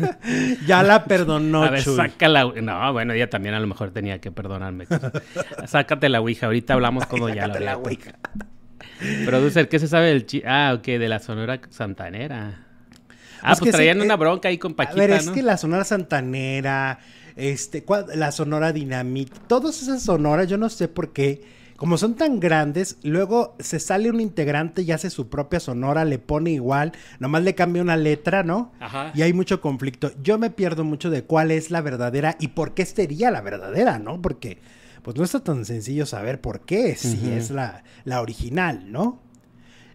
S1: <laughs> ya la perdonó,
S2: a ver,
S1: Chuy.
S2: saca la... No, bueno, ella también a lo mejor tenía que perdonarme. <laughs> Sácate la ouija, ahorita hablamos con Doña
S1: Sácate la ouija.
S2: Producer, ¿qué se sabe del chi... Ah, ok, de la Sonora Santanera. Ah,
S1: Pues
S2: pues,
S1: sí,
S2: traían
S1: eh,
S2: una bronca ahí con Paquita,
S1: a ver, es
S2: ¿no?
S1: que la Sonora Santanera, este, la Sonora Dinamita, todas esas sonoras, yo no sé por qué, como son tan grandes, luego se sale un integrante y hace su propia sonora, le pone igual, nomás le cambia una letra, ¿no?
S2: Ajá.
S1: Y hay mucho conflicto. Yo me pierdo mucho de cuál es la verdadera y por qué sería la verdadera, ¿no? Porque pues no está tan sencillo saber por qué, si es la, la original, ¿no?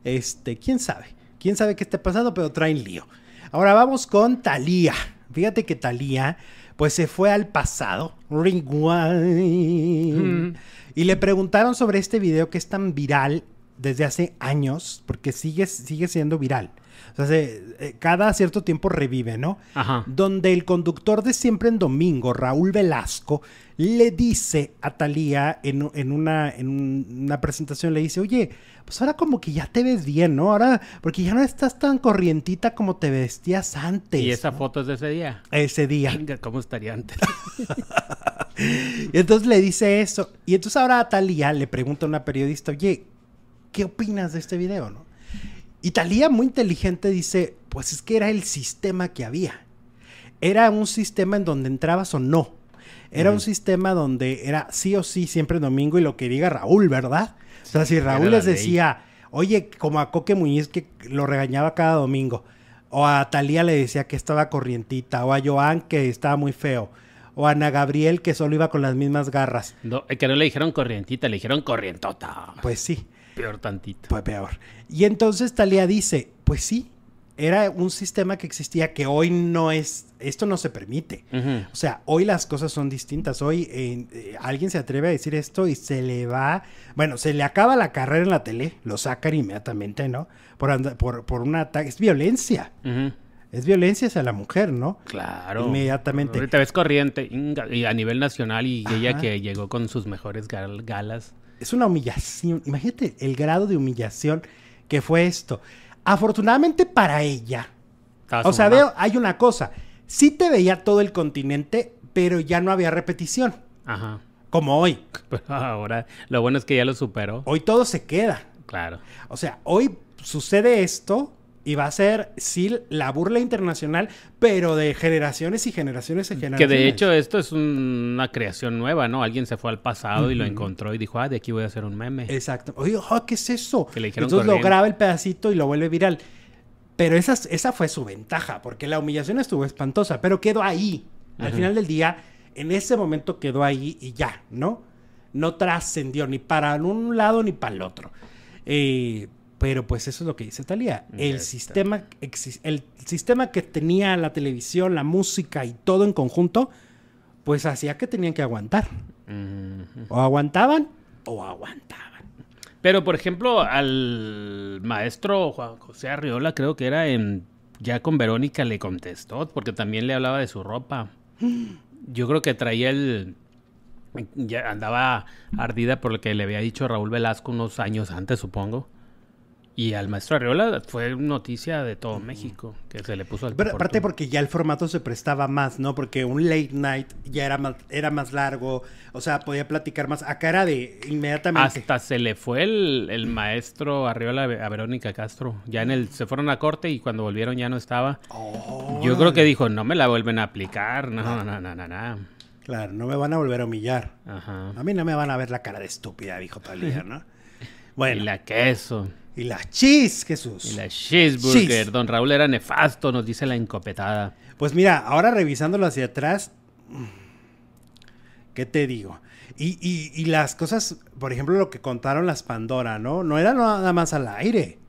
S1: Este, quién sabe. Quién sabe qué esté pasando, pero traen lío. Ahora vamos con Thalía. Fíjate que Thalía, pues se fue al pasado. Rewind.
S2: Mm.
S1: Y le preguntaron sobre este video que es tan viral desde hace años, porque sigue, sigue siendo viral. O sea, se- eh, cada cierto tiempo revive, ¿no?
S2: Ajá.
S1: Donde el conductor de Siempre en Domingo, Raúl Velasco, le dice a Talía en, en una, en un- una presentación, le dice, oye, pues ahora como que ya te ves bien, ¿no? Ahora, porque ya no estás tan corrientita como te vestías antes.
S2: Y esa
S1: ¿no?
S2: foto es de ese día.
S1: Ese día.
S2: Venga, ¿cómo estaría antes? <laughs>
S1: Y entonces le dice eso. Y entonces ahora a Talía le pregunta a una periodista, oye, ¿qué opinas de este video, no? Y Talía, muy inteligente, dice, pues es que era el sistema que había. era un sistema en donde entrabas o no. Era un sistema donde era sí o sí siempre domingo y lo que diga Raúl, ¿verdad? O sea, si Raúl les decía, oye, como a Coque Muñiz que lo regañaba cada domingo, o a Talía le decía que estaba corrientita, o a Joan que estaba muy feo, o a Ana Gabriel que solo iba con las mismas garras.
S2: No, que no le dijeron corrientita, le dijeron corrientota.
S1: Pues sí.
S2: Peor tantito.
S1: Pues peor. Y entonces Talía dice, pues sí, era un sistema que existía que hoy no es, esto no se permite. O sea, hoy las cosas son distintas. Hoy eh, alguien se atreve a decir esto y se le va, bueno, se le acaba la carrera en la tele, lo sacan inmediatamente, ¿no? Por, por, por un ataque, es violencia. Es violencia hacia la mujer, ¿no?
S2: Claro.
S1: Inmediatamente.
S2: Ahorita ves corriente y a nivel nacional y ella que llegó con sus mejores galas.
S1: Es una humillación. Imagínate el grado de humillación que fue esto. Afortunadamente para ella. O sea, veo, hay una cosa. Sí te veía todo el continente, pero ya no había repetición.
S2: Ajá.
S1: Como hoy.
S2: Pero <laughs> ahora, lo bueno es que ya lo superó.
S1: Hoy todo se queda.
S2: Claro.
S1: O sea, hoy sucede esto y va a ser, sí, la burla internacional, pero de generaciones y generaciones y generaciones.
S2: Que de hecho esto es una creación nueva, ¿no? Alguien se fue al pasado y lo encontró y dijo, ah, de aquí voy a hacer un meme.
S1: Exacto. Oye, oh, ¿qué es eso? Entonces lo graba el pedacito y lo vuelve viral. Pero esa, esa fue su ventaja, porque la humillación estuvo espantosa, pero quedó ahí. Al final del día, en ese momento quedó ahí y ya, ¿no? No trascendió ni para un lado ni para el otro. Eh, pero pues eso es lo que dice Talía. El sistema, el sistema que tenía la televisión, la música y todo en conjunto, pues hacía que tenían que aguantar. O aguantaban o aguantaban.
S2: Pero, por ejemplo, al maestro Juan José Arriola, creo que era en. Ya con Verónica le contestó, porque también le hablaba de su ropa. <gasps> Yo creo que traía el. Ya andaba ardida por lo que le había dicho Raúl Velasco unos años antes, supongo. Y al maestro Arriola fue noticia de todo México que se le puso al
S1: Pero aparte porque ya el formato se prestaba más, ¿no? Porque un late night ya era más, era más largo, o sea, podía platicar más. Acá era de inmediatamente.
S2: Hasta se le fue el, maestro Arriola a Verónica Castro. Ya en el, se fueron a corte y cuando volvieron ya no estaba. Yo creo que dijo, no me la vuelven a aplicar, no, no, no, no, no.
S1: Claro, no me van a volver a humillar.
S2: Ajá.
S1: A mí no me van a ver la cara de estúpida, dijo Talía, ¿no?
S2: Bueno. <laughs> Y la queso.
S1: Y la cheese, Jesús.
S2: Y la cheeseburger. Don Raúl era nefasto, nos dice la encopetada.
S1: Pues mira, ahora revisándolo hacia atrás, ¿qué te digo? Y, y, las cosas, por ejemplo, lo que contaron las Pandora, ¿no? No era nada más al aire.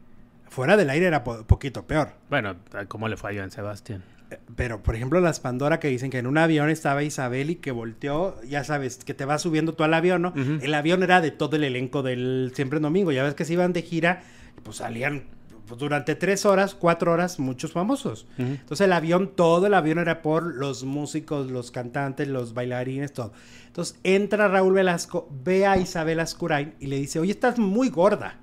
S1: Fuera del aire era poquito peor.
S2: Bueno, ¿cómo le fue a Joan Sebastián?
S1: Pero, por ejemplo, las Pandora que dicen que en un avión estaba Isabel y que volteó, ya sabes, que te va subiendo tú al avión, ¿no? El avión era de todo el elenco del Siempre Domingo. Ya ves que se iban de gira, pues salían pues, durante tres horas, cuatro horas, muchos famosos. Entonces el avión, todo el avión era por los músicos, los cantantes, los bailarines, todo. Entonces entra Raúl Velasco, ve a Isabel Ascurain y le dice, oye, estás muy gorda.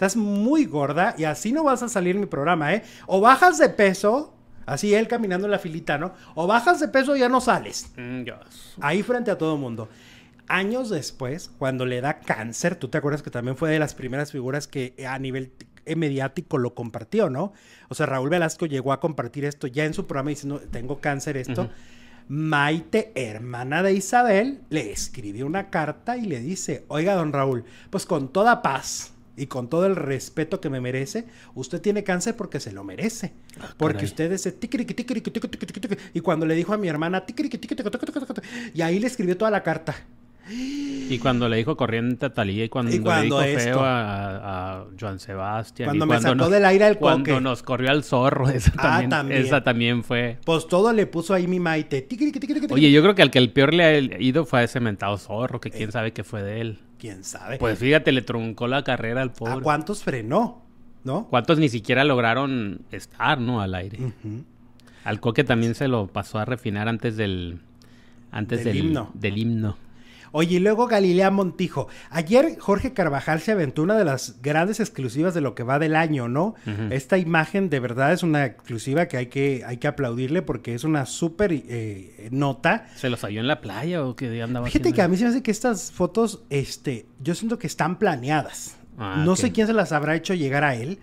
S1: Estás muy gorda y así no vas a salir en mi programa, ¿eh? O bajas de peso Así él caminando en la filita, ¿no? O bajas de peso ya no sales.
S2: Mm,
S1: Ahí frente a todo mundo. Años después, cuando le da cáncer, tú te acuerdas que también fue de las primeras figuras que a nivel mediático lo compartió, ¿no? O sea, Raúl Velasco llegó a compartir esto ya en su programa diciendo, tengo cáncer esto. Maite, hermana de Isabel, le escribió una carta y le dice, oiga, don Raúl, pues con toda paz, y con todo el respeto que me merece, usted tiene cáncer porque se lo merece. porque usted es y cuando le dijo a mi hermana y ahí le escribió toda la carta.
S2: Y cuando le dijo corriente a Talía y cuando, le dijo feo a, Joan Sebastián.
S1: Cuando me sacó del aire el
S2: Cuando nos corrió al zorro, <laughs> esa también, Esa también fue.
S1: Pues todo le puso ahí mi maite.
S2: Oye, yo creo que al que el peor le ha ido fue a ese mentado zorro, que quién sabe qué fue de él.
S1: Quién sabe.
S2: Pues fíjate, le truncó la carrera al pobre.
S1: ¿A cuántos frenó? ¿No?
S2: ¿Cuántos ni siquiera lograron estar, ¿no? Al aire. Al Coque también se lo pasó a refinar antes del. Antes del, himno. Del himno.
S1: Oye, y luego Galilea Montijo. Ayer Jorge Carvajal se aventó una de las grandes exclusivas de lo que va del año, ¿no? Esta imagen de verdad es una exclusiva que hay que, hay que aplaudirle porque es una súper eh, nota.
S2: ¿Se los halló en la playa o qué andaba
S1: Fíjate que a mí se me hace que estas fotos, este, yo siento que están planeadas. Ah, no sé quién se las habrá hecho llegar a él,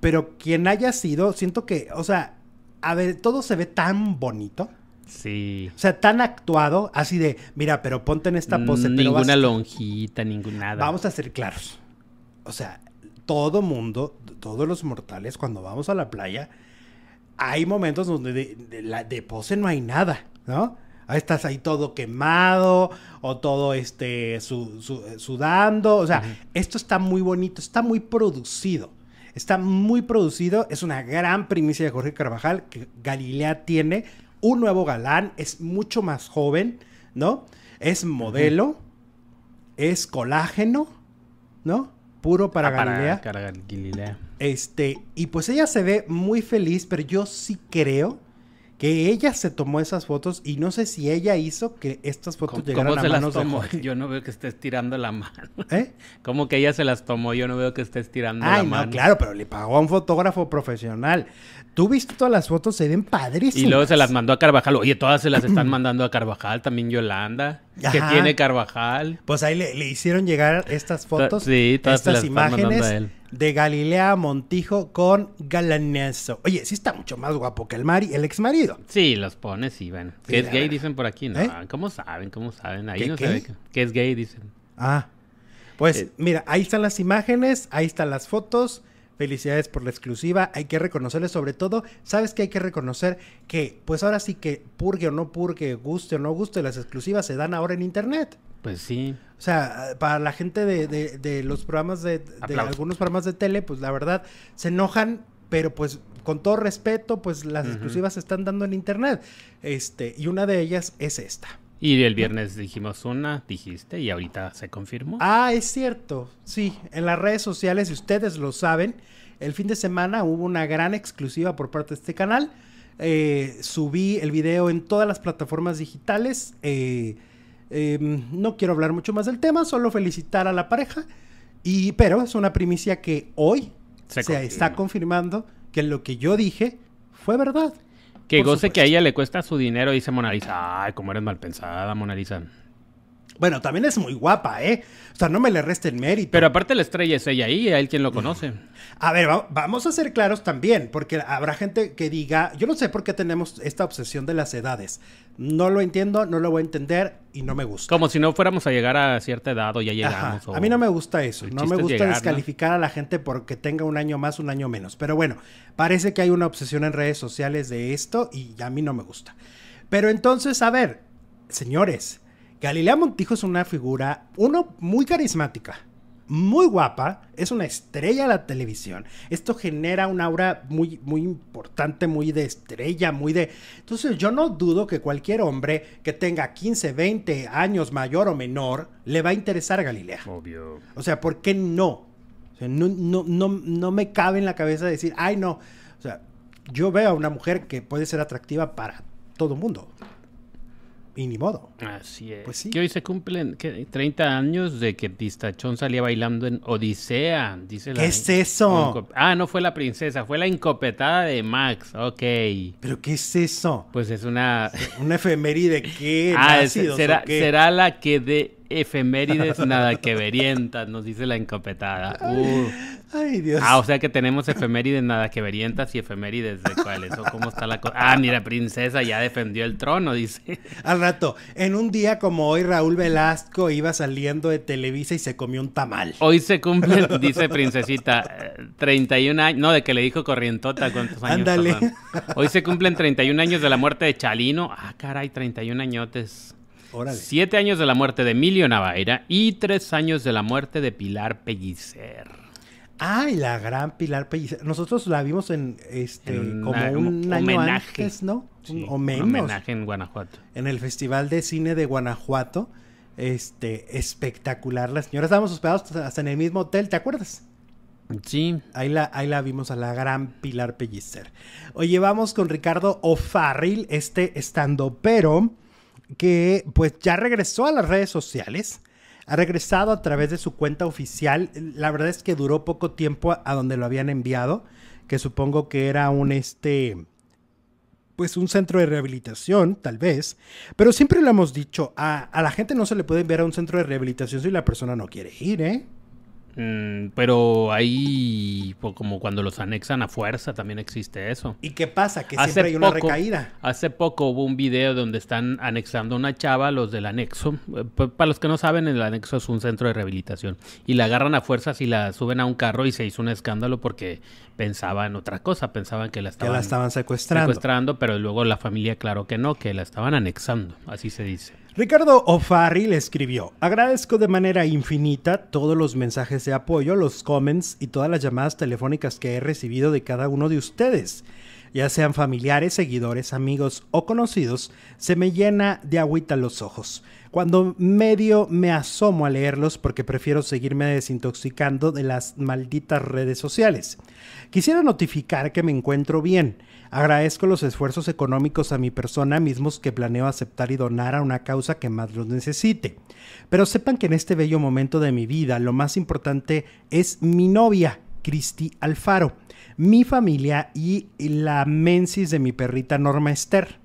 S1: pero quien haya sido, siento que, o sea, a ver, todo se ve tan bonito
S2: Sí.
S1: O sea, tan actuado, así de, mira, pero ponte en esta pose. pero
S2: Ninguna
S1: vas-
S2: lonjita, ninguna nada.
S1: Vamos a ser claros. O sea, todo mundo, todos los mortales, cuando vamos a la playa, hay momentos donde de, de la, de pose no hay nada, ¿no? Ahí estás ahí todo quemado o todo este su- su- sudando. O sea, esto está muy bonito, está muy producido. Está muy producido. Es una gran primicia de Jorge Carvajal que Galilea tiene un nuevo galán. Es mucho más joven, ¿no? Es modelo. Es colágeno, ¿no? Puro para
S2: Ah,
S1: Galilea.
S2: para Galilea.
S1: Este, y pues ella se ve muy feliz, pero yo sí creo que ella se tomó esas fotos y no sé si ella hizo que estas fotos
S2: ¿Cómo,
S1: llegaran
S2: cómo
S1: a
S2: se las
S1: manos de
S2: tomó? <laughs> Yo no veo que estés tirando la mano.
S1: ¿Eh?
S2: ¿Cómo que ella se las tomó? Yo no veo que estés tirando la
S1: Ay, no,
S2: mano.
S1: claro, pero le pagó a un fotógrafo profesional. Tú viste todas las fotos, se ven padrísimas.
S2: Y luego se las mandó a Carvajal. Oye, todas se las están mandando a Carvajal, también Yolanda. Que tiene Carvajal?
S1: Pues ahí le, le hicieron llegar estas fotos,
S2: sí, todas
S1: estas
S2: las
S1: imágenes
S2: a él.
S1: de Galilea Montijo con Galaneso. Oye, sí está mucho más guapo que el Mari, el ex marido.
S2: Sí, los pone, sí, ven.
S1: Sí,
S2: Que es gay, dicen por aquí, ¿no?
S1: ¿Eh?
S2: ¿Cómo saben? ¿Cómo saben? Ahí
S1: ¿Qué,
S2: no
S1: qué?
S2: que es gay, dicen.
S1: Ah, pues
S2: Eh.
S1: mira, ahí están las imágenes, ahí están las fotos. Felicidades por la exclusiva. Hay que reconocerle sobre todo, ¿sabes qué hay que reconocer? Que pues ahora sí que purgue o no purgue, guste o no guste, las exclusivas se dan ahora en internet.
S2: Pues sí.
S1: O sea, para la gente de, de- de los programas de, de algunos programas de tele, pues la verdad se enojan, pero pues con todo respeto, pues las exclusivas se están dando en internet. Este, y una de ellas es esta.
S2: Y el viernes dijimos una, dijiste, y ahorita se confirmó.
S1: Ah, es cierto. Sí, en las redes sociales, si ustedes lo saben, el fin de semana hubo una gran exclusiva por parte de este canal. Eh, subí el video en todas las plataformas digitales. Eh, eh, no quiero hablar mucho más del tema, solo felicitar a la pareja. Y, pero es una primicia que hoy
S2: Se
S1: se,
S2: confirma.
S1: está confirmando que lo que yo dije fue verdad.
S2: Que
S1: por
S2: goce que a ella le cuesta su dinero, dice Mona Lisa. Ay, cómo eres mal pensada, Mona Lisa.
S1: Bueno, también es muy guapa, ¿eh? O sea, no me le reste el mérito.
S2: Pero aparte la estrella es ella ahí, a él quien lo conoce.
S1: A ver, va- vamos a ser claros también, porque habrá gente que diga, yo no sé por qué tenemos esta obsesión de las edades. No lo entiendo, no lo voy a entender y no me gusta.
S2: Como si no fuéramos a llegar a cierta edad o ya llegamos. o-
S1: A mí no me gusta eso,
S2: el
S1: no me gusta
S2: llegar, ¿no?
S1: descalificar a la gente porque tenga un año más, un año menos. Pero bueno, parece que hay una obsesión en redes sociales de esto y a mí no me gusta. Pero entonces, a ver, señores, Galilea Montijo es una figura, uno, muy carismática, muy guapa, es una estrella de la televisión. Esto genera un aura muy, muy importante, muy de estrella, muy de... Entonces yo no dudo que cualquier hombre que tenga 15, 20 años mayor o menor le va a interesar a Galilea.
S2: Obvio.
S1: O sea, ¿por qué no? O sea, no, no, no, no me cabe en la cabeza decir, ay, no. O sea, yo veo a una mujer que puede ser atractiva para todo mundo. Y ni modo.
S2: Así es.
S1: Pues sí.
S2: Que hoy se cumplen ¿qué? 30 años de que Pistachón salía bailando en Odisea. Dice la-
S1: ¿Qué es eso?
S2: Ah, no fue la princesa, fue la incopetada de Max. Ok.
S1: ¿Pero qué es eso?
S2: Pues es una.
S1: ¿Una efeméride qué? <laughs>
S2: ah, es-
S1: ¿Nácidos
S2: será, será la que de efemérides nada que verientas, nos dice la incopetada. Uh.
S1: Ay, Dios.
S2: Ah, o sea que tenemos efemérides nada que verientas y efemérides de cuáles o cómo está la cosa. Ah, mira, princesa ya defendió el trono, dice.
S1: Al rato, en un día como hoy, Raúl Velasco iba saliendo de Televisa y se comió un tamal.
S2: Hoy se cumplen, dice Princesita, eh, 31 años, no, de que le dijo Corrientota cuántos años.
S1: Ándale.
S2: Hoy se cumplen 31 años de la muerte de Chalino. Ah, caray, 31 añotes.
S1: Órale.
S2: Siete años de la muerte de Emilio Navaira y tres años de la muerte de Pilar Pellicer.
S1: Ay, la gran Pilar Pellicer. Nosotros la vimos en este
S2: En
S1: como
S2: una-
S1: un año
S2: homenaje.
S1: antes, ¿no?
S2: Sí,
S1: Un- o
S2: un
S1: menos.
S2: homenaje en Guanajuato.
S1: En el Festival de Cine de Guanajuato. Este, espectacular. La señora estábamos hospedados hasta en el mismo hotel, ¿te acuerdas?
S2: Sí,
S1: Ahí la, ahí la vimos a la gran Pilar Pellicer. Oye, vamos con Ricardo O'Farrill, este estando pero que pues ya regresó a las redes sociales. Ha regresado a través de su cuenta oficial. La verdad es que duró poco tiempo a, donde lo habían enviado, que supongo que era un este pues un centro de rehabilitación, tal vez, pero siempre lo hemos dicho, a, a la gente no se le puede enviar a un centro de rehabilitación si la persona no quiere ir, ¿eh?
S2: Mm, pero ahí, pues, como cuando los anexan a fuerza, también existe eso.
S1: ¿Y qué pasa? Que siempre hay una recaída.
S2: Hace poco hubo un video donde están anexando a una chava, los del anexo. Eh, para los que no saben, el anexo es un centro de rehabilitación. Y la agarran a fuerzas y la suben a un carro y se hizo un escándalo porque pensaban otra cosa, pensaban que la estaban,
S1: la estaban secuestrando.
S2: secuestrando. pero luego la familia claro que no, que la estaban anexando, así se dice.
S1: Ricardo O'Farrill escribió, agradezco de manera infinita todos los mensajes de apoyo, los comments y todas las llamadas telefónicas que he recibido de cada uno de ustedes. Ya sean familiares, seguidores, amigos o conocidos, se me llena de agüita los ojos. Cuando medio me asomo a leerlos porque prefiero seguirme desintoxicando de las malditas redes sociales. Quisiera notificar que me encuentro bien Agradezco los esfuerzos económicos a mi persona mismos que planeo aceptar y donar a una causa que más los necesite. Pero sepan que en este bello momento de mi vida lo más importante es mi novia, Cristi Alfaro, mi familia y la mensis de mi perrita Norma Esther.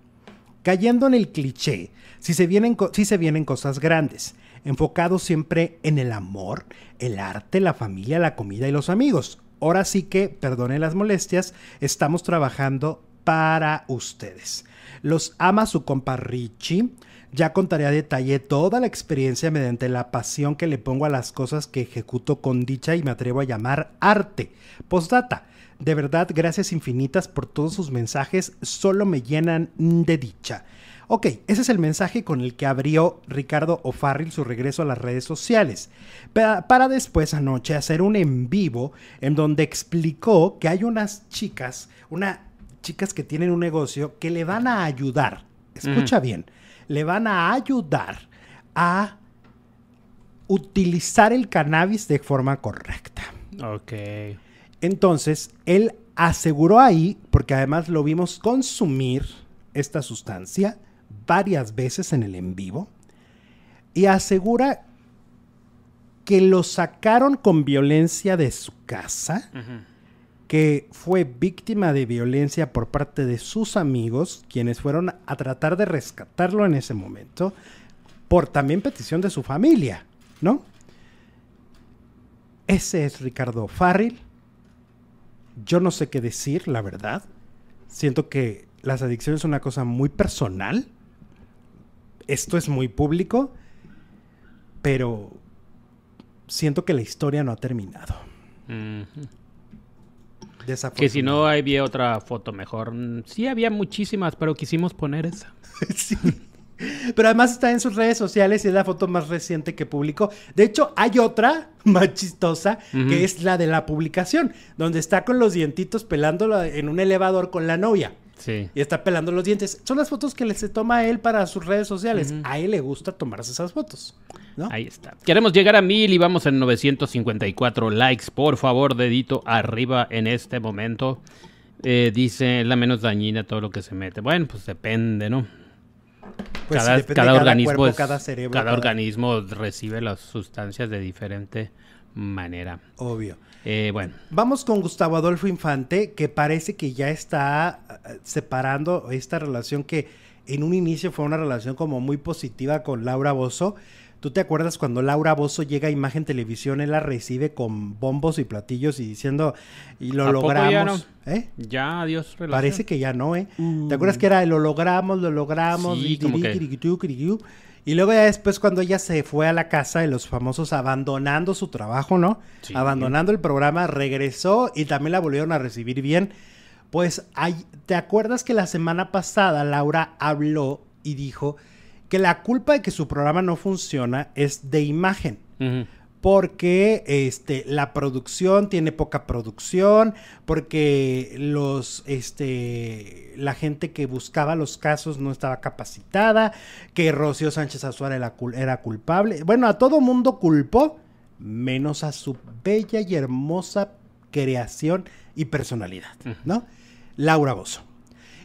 S1: Cayendo en el cliché, si se vienen, si se vienen cosas grandes, enfocados siempre en el amor, el arte, la familia, la comida y los amigos ahora sí que, perdone las molestias, estamos trabajando para ustedes. Los ama su compa Richie. Ya contaré a detalle toda la experiencia mediante la pasión que le pongo a las cosas que ejecuto con dicha y me atrevo a llamar arte. Postdata. De verdad, gracias infinitas por todos sus mensajes, solo me llenan de dicha. Ok, ese es el mensaje con el que abrió Ricardo O'Farrill su regreso a las redes sociales, para después anoche hacer un en vivo en donde explicó que hay unas chicas, unas chicas que tienen un negocio que le van a ayudar, escucha bien, le van a ayudar a utilizar el cannabis de forma correcta.
S2: Ok.
S1: Entonces, él aseguró ahí, porque además lo vimos consumir esta sustancia, varias veces en el en vivo y asegura que lo sacaron con violencia de su casa, que fue víctima de violencia por parte de sus amigos, quienes fueron a tratar de rescatarlo en ese momento, por también petición de su familia, ¿no? Ese es Ricardo Farril. Yo no sé qué decir, la verdad. Siento que las adicciones son una cosa muy personal esto es muy público, pero siento que la historia no ha terminado.
S2: Que si no había otra foto mejor. Sí, había muchísimas, pero quisimos poner esa. <laughs> sí.
S1: Pero además está en sus redes sociales y es la foto más reciente que publicó. De hecho, hay otra <laughs> más chistosa que es la de la publicación, donde está con los dientitos pelándolo en un elevador con la novia.
S2: Sí.
S1: Y está pelando los dientes. Son las fotos que le se toma a él para sus redes sociales. A él le gusta tomarse esas fotos. ¿no?
S2: Ahí está. Queremos llegar a mil y vamos en 954 likes. Por favor, dedito arriba en este momento. Eh, dice la menos dañina todo lo que se mete. Bueno, pues depende, ¿no? Pues cada, organismo, cada, cerebro, cada, organismo recibe las sustancias de diferente manera.
S1: Obvio.
S2: Eh, bueno.
S1: Vamos con Gustavo Adolfo Infante, que parece que ya está eh, separando esta relación que en un inicio fue una relación como muy positiva con Laura Bozo. ¿Tú te acuerdas cuando Laura Bozo llega a Imagen Televisión, él la recibe con bombos y platillos y diciendo, y lo logramos?
S2: Ya, ¿Eh? ya adiós.
S1: Parece que ya no, ¿eh? ¿Te acuerdas que era lo logramos, lo logramos? Sí, y luego ya después cuando ella se fue a la casa de los famosos abandonando su trabajo, ¿no? Abandonando el programa, regresó y también la volvieron a recibir bien. Pues, ¿te acuerdas que la semana pasada Laura habló y dijo que la culpa de que su programa no funciona es de imagen? Porque este, la producción tiene poca producción, porque los, este, la gente que buscaba los casos no estaba capacitada, que Rocío Sánchez Azuara era, era culpable. Bueno, a todo mundo culpó, menos a su bella y hermosa creación y personalidad, ¿no? Laura Bozo.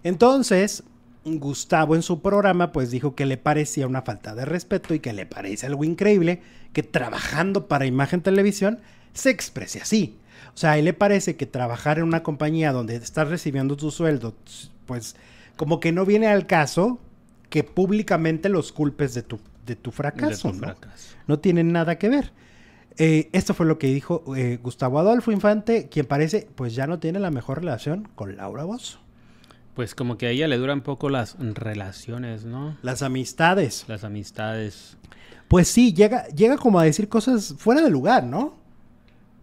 S1: Entonces, Gustavo en su programa pues dijo que le parecía una falta de respeto y que le parece algo increíble que trabajando para Imagen Televisión se exprese así. O sea, a él le parece que trabajar en una compañía donde estás recibiendo tu sueldo, pues como que no viene al caso que públicamente los culpes de tu, de tu fracaso. ¿no? fracaso. no tienen nada que ver. eh, esto fue lo que dijo eh, Gustavo Adolfo Infante, quien parece pues ya no tiene la mejor relación con Laura Bozo.
S2: Pues como que a ella le duran poco las relaciones, ¿no?
S1: Las amistades.
S2: Las amistades.
S1: Pues sí, llega, llega como a decir cosas fuera de lugar, ¿no?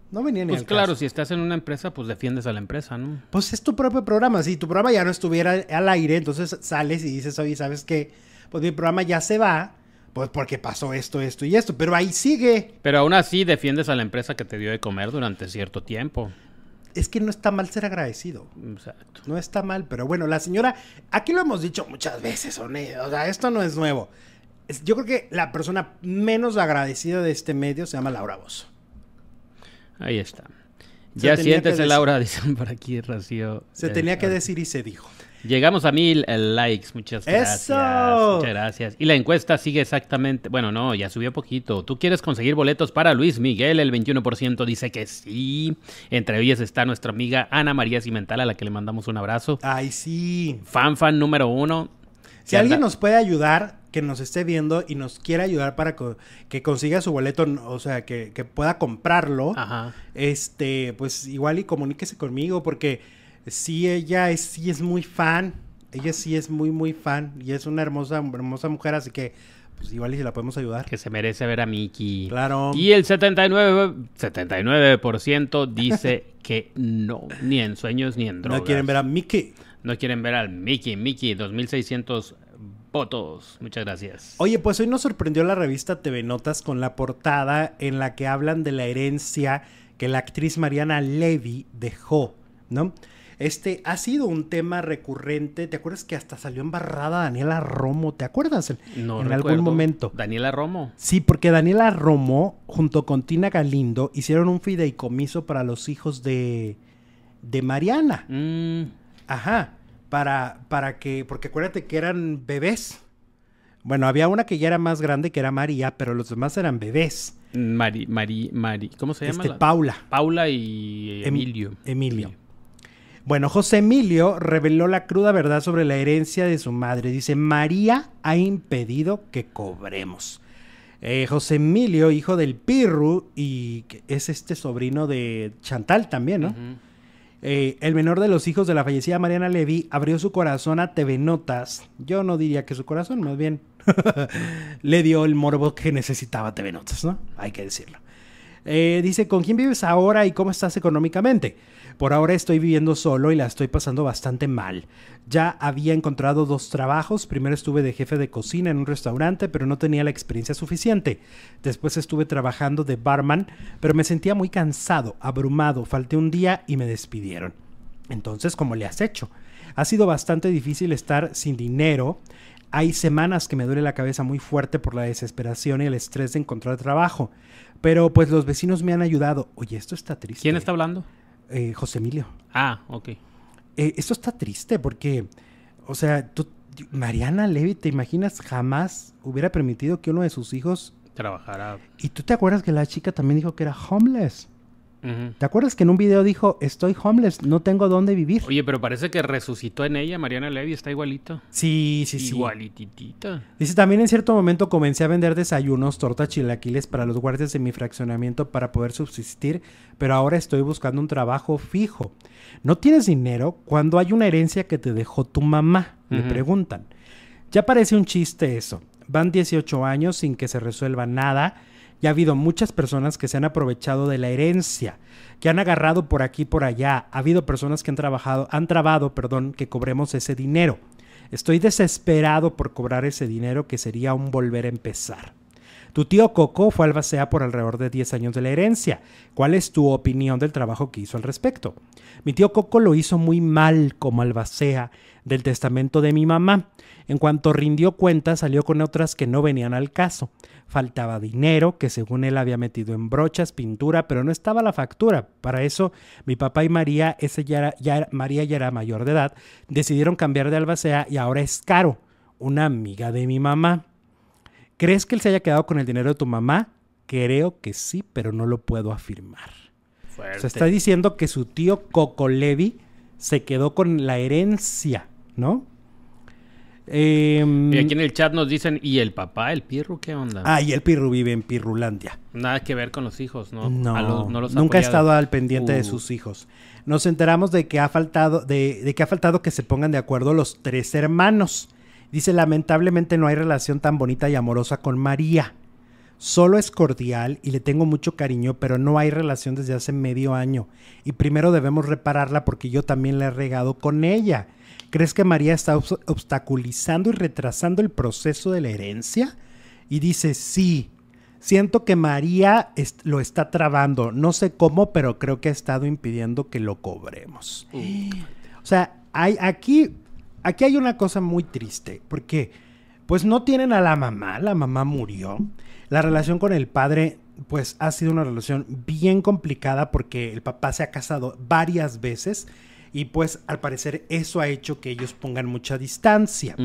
S1: No venía ni
S2: Pues
S1: al
S2: claro,
S1: caso.
S2: si estás en una empresa, pues defiendes a la empresa, ¿no?
S1: Pues es tu propio programa. Si tu programa ya no estuviera al aire, entonces sales y dices, oye, ¿sabes qué? Pues mi programa ya se va, pues porque pasó esto, esto y esto. Pero ahí sigue.
S2: Pero aún así defiendes a la empresa que te dio de comer durante cierto tiempo.
S1: Es que no está mal ser agradecido.
S2: Exacto.
S1: No está mal, pero bueno, la señora, aquí lo hemos dicho muchas veces, One, o sea, esto no es nuevo. Es- yo creo que la persona menos agradecida de este medio se llama Laura Bozo.
S2: Ahí está.
S1: Se
S2: ya siéntese. Laura, <laughs> dicen por aquí, Rocío.
S1: Se
S2: Eh,
S1: tenía que
S2: ah,
S1: decir y se dijo.
S2: Llegamos a mil eh, likes, muchas gracias.
S1: ¡Eso!
S2: Muchas gracias. Y la encuesta sigue exactamente, bueno, no, ya subió poquito. ¿Tú quieres conseguir boletos para Luis Miguel? El 21% dice que sí. Entre ellas está nuestra amiga Ana María Cimental, a la que le mandamos un abrazo.
S1: Ay, sí.
S2: Fan fan número uno.
S1: Si alguien
S2: anda-
S1: nos puede ayudar, que nos esté viendo y nos quiera ayudar para co- que consiga su boleto, o sea, que, que pueda comprarlo,
S2: Ajá.
S1: este, pues igual y comuníquese conmigo, porque sí, ella es, sí es muy fan, ella sí es muy, muy fan, y es una hermosa, hermosa mujer, así que, pues igual y si la podemos ayudar.
S2: Que se merece ver a Mickey.
S1: Claro.
S2: Y el 79%, 79% dice <laughs> que no, ni en sueños ni en drogas.
S1: No quieren ver a Mickey.
S2: No quieren ver al Mickey. Mickey, 2600 votos. Muchas gracias.
S1: Oye, pues hoy nos sorprendió la revista TV Notas con la portada en la que hablan de la herencia que la actriz Mariana Levy dejó, ¿no? Este ha sido un tema recurrente. ¿Te acuerdas que hasta salió embarrada Daniela Romo? ¿Te acuerdas?
S2: No
S1: en
S2: recuerdo.
S1: algún momento.
S2: Daniela Romo.
S1: Sí, porque Daniela Romo, junto con Tina Galindo, hicieron un fideicomiso para los hijos de, de Mariana.
S2: Mm,
S1: Ajá, para, para que, porque acuérdate que eran bebés. Bueno, había una que ya era más grande, que era María, pero los demás eran bebés.
S2: Mari, Mari, Mari. ¿Cómo se llama?
S1: Este,
S2: la-
S1: Paula.
S2: Paula y
S1: Em-
S2: Emilio.
S1: Emilio. Bueno, José Emilio reveló la cruda verdad sobre la herencia de su madre. Dice, María ha impedido que cobremos. Eh, José Emilio, hijo del Pirru, y es este sobrino de Chantal también, ¿no?
S2: Ujú.
S1: Eh, el menor de los hijos de la fallecida Mariana Levy abrió su corazón a TV Notas. Yo no diría que su corazón, más bien <laughs> le dio el morbo que necesitaba TV Notas, ¿no? Hay que decirlo. Eh, dice, ¿con quién vives ahora y cómo estás económicamente? Por ahora estoy viviendo solo y la estoy pasando bastante mal. Ya había encontrado dos trabajos. Primero estuve de jefe de cocina en un restaurante, pero no tenía la experiencia suficiente. Después estuve trabajando de barman, pero me sentía muy cansado, abrumado. Falté un día y me despidieron. Entonces, ¿cómo le has hecho? Ha sido bastante difícil estar sin dinero. Hay semanas que me duele la cabeza muy fuerte por la desesperación y el estrés de encontrar trabajo. Pero pues los vecinos me han ayudado. Oye, esto está triste.
S2: ¿Quién está hablando?
S1: Eh, José Emilio.
S2: Ah, ok.
S1: Eh, esto está triste porque, o sea, tú, Mariana Levy, ¿te imaginas jamás hubiera permitido que uno de sus hijos...
S2: Trabajará.
S1: Y tú te acuerdas que la chica también dijo que era homeless. ¿Te acuerdas que en un video dijo, estoy homeless, no tengo dónde vivir?
S2: Oye, pero parece que resucitó en ella. Mariana Levy está igualito.
S1: Sí, sí, sí.
S2: Igualititita.
S1: Dice, también en cierto momento comencé a vender desayunos, tortas, chilaquiles para los guardias de mi fraccionamiento para poder subsistir, pero ahora estoy buscando un trabajo fijo. ¿No tienes dinero cuando hay una herencia que te dejó tu mamá? Le preguntan. Ya parece un chiste eso. Van 18 años sin que se resuelva nada y ha habido muchas personas que se han aprovechado de la herencia, que han agarrado por aquí por allá. Ha habido personas que han trabajado, han trabado, perdón, que cobremos ese dinero. Estoy desesperado por cobrar ese dinero que sería un volver a empezar. Tu tío Coco fue albacea por alrededor de 10 años de la herencia. ¿Cuál es tu opinión del trabajo que hizo al respecto? Mi tío Coco lo hizo muy mal como albacea del testamento de mi mamá. En cuanto rindió cuenta, salió con otras que no venían al caso. Faltaba dinero, que según él había metido en brochas, pintura, pero no estaba la factura. Para eso, mi papá y María, ese ya era- ya era- María ya era mayor de edad, decidieron cambiar de albacea y ahora es Caro, una amiga de mi mamá. ¿Crees que él se haya quedado con el dinero de tu mamá? Creo que sí, pero no lo puedo afirmar.
S2: Fuerte.
S1: Sea, está diciendo que su tío Coco Levi se quedó con la herencia, ¿no? Em,
S2: y aquí en el chat nos dicen, ¿y el papá, el Pirru, qué onda?
S1: Ah, y el Pirru vive en Pirrulandia.
S2: Nada que ver con los hijos, ¿no?
S1: No,
S2: A los- no los ha
S1: nunca ha estado al pendiente de
S2: Uh.
S1: sus hijos. Nos enteramos de que ha faltado, de, de que ha faltado que se pongan de acuerdo los tres hermanos. Dice, lamentablemente no hay relación tan bonita y amorosa con María. Solo es cordial y le tengo mucho cariño, pero no hay relación desde hace medio año. Y primero debemos repararla porque yo también la he regado con ella. ¿Crees que María está obs- obstaculizando y retrasando el proceso de la herencia? Y dice, sí. Siento que María est- lo está trabando. No sé cómo, pero creo que ha estado impidiendo que lo cobremos. O sea, hay, aquí, aquí hay una cosa muy triste, porque pues no tienen a la mamá, la mamá murió. La relación con el padre, pues ha sido una relación bien complicada porque el papá se ha casado varias veces y pues al parecer eso ha hecho que ellos pongan mucha distancia.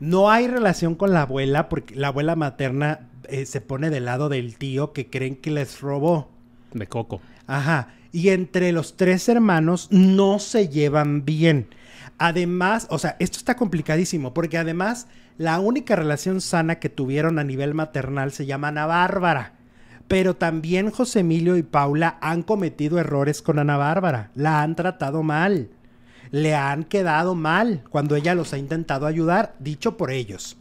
S1: No hay relación con la abuela porque la abuela materna eh, se pone del lado del tío que creen que les robó.
S2: De coco.
S1: Ajá. Y entre los tres hermanos no se llevan bien. Además, o sea, esto está complicadísimo porque además la única relación sana que tuvieron a nivel maternal se llama Ana Bárbara. Pero también José Emilio y Paula han cometido errores con Ana Bárbara. La han tratado mal. Le han quedado mal cuando ella los ha intentado ayudar, dicho por ellos.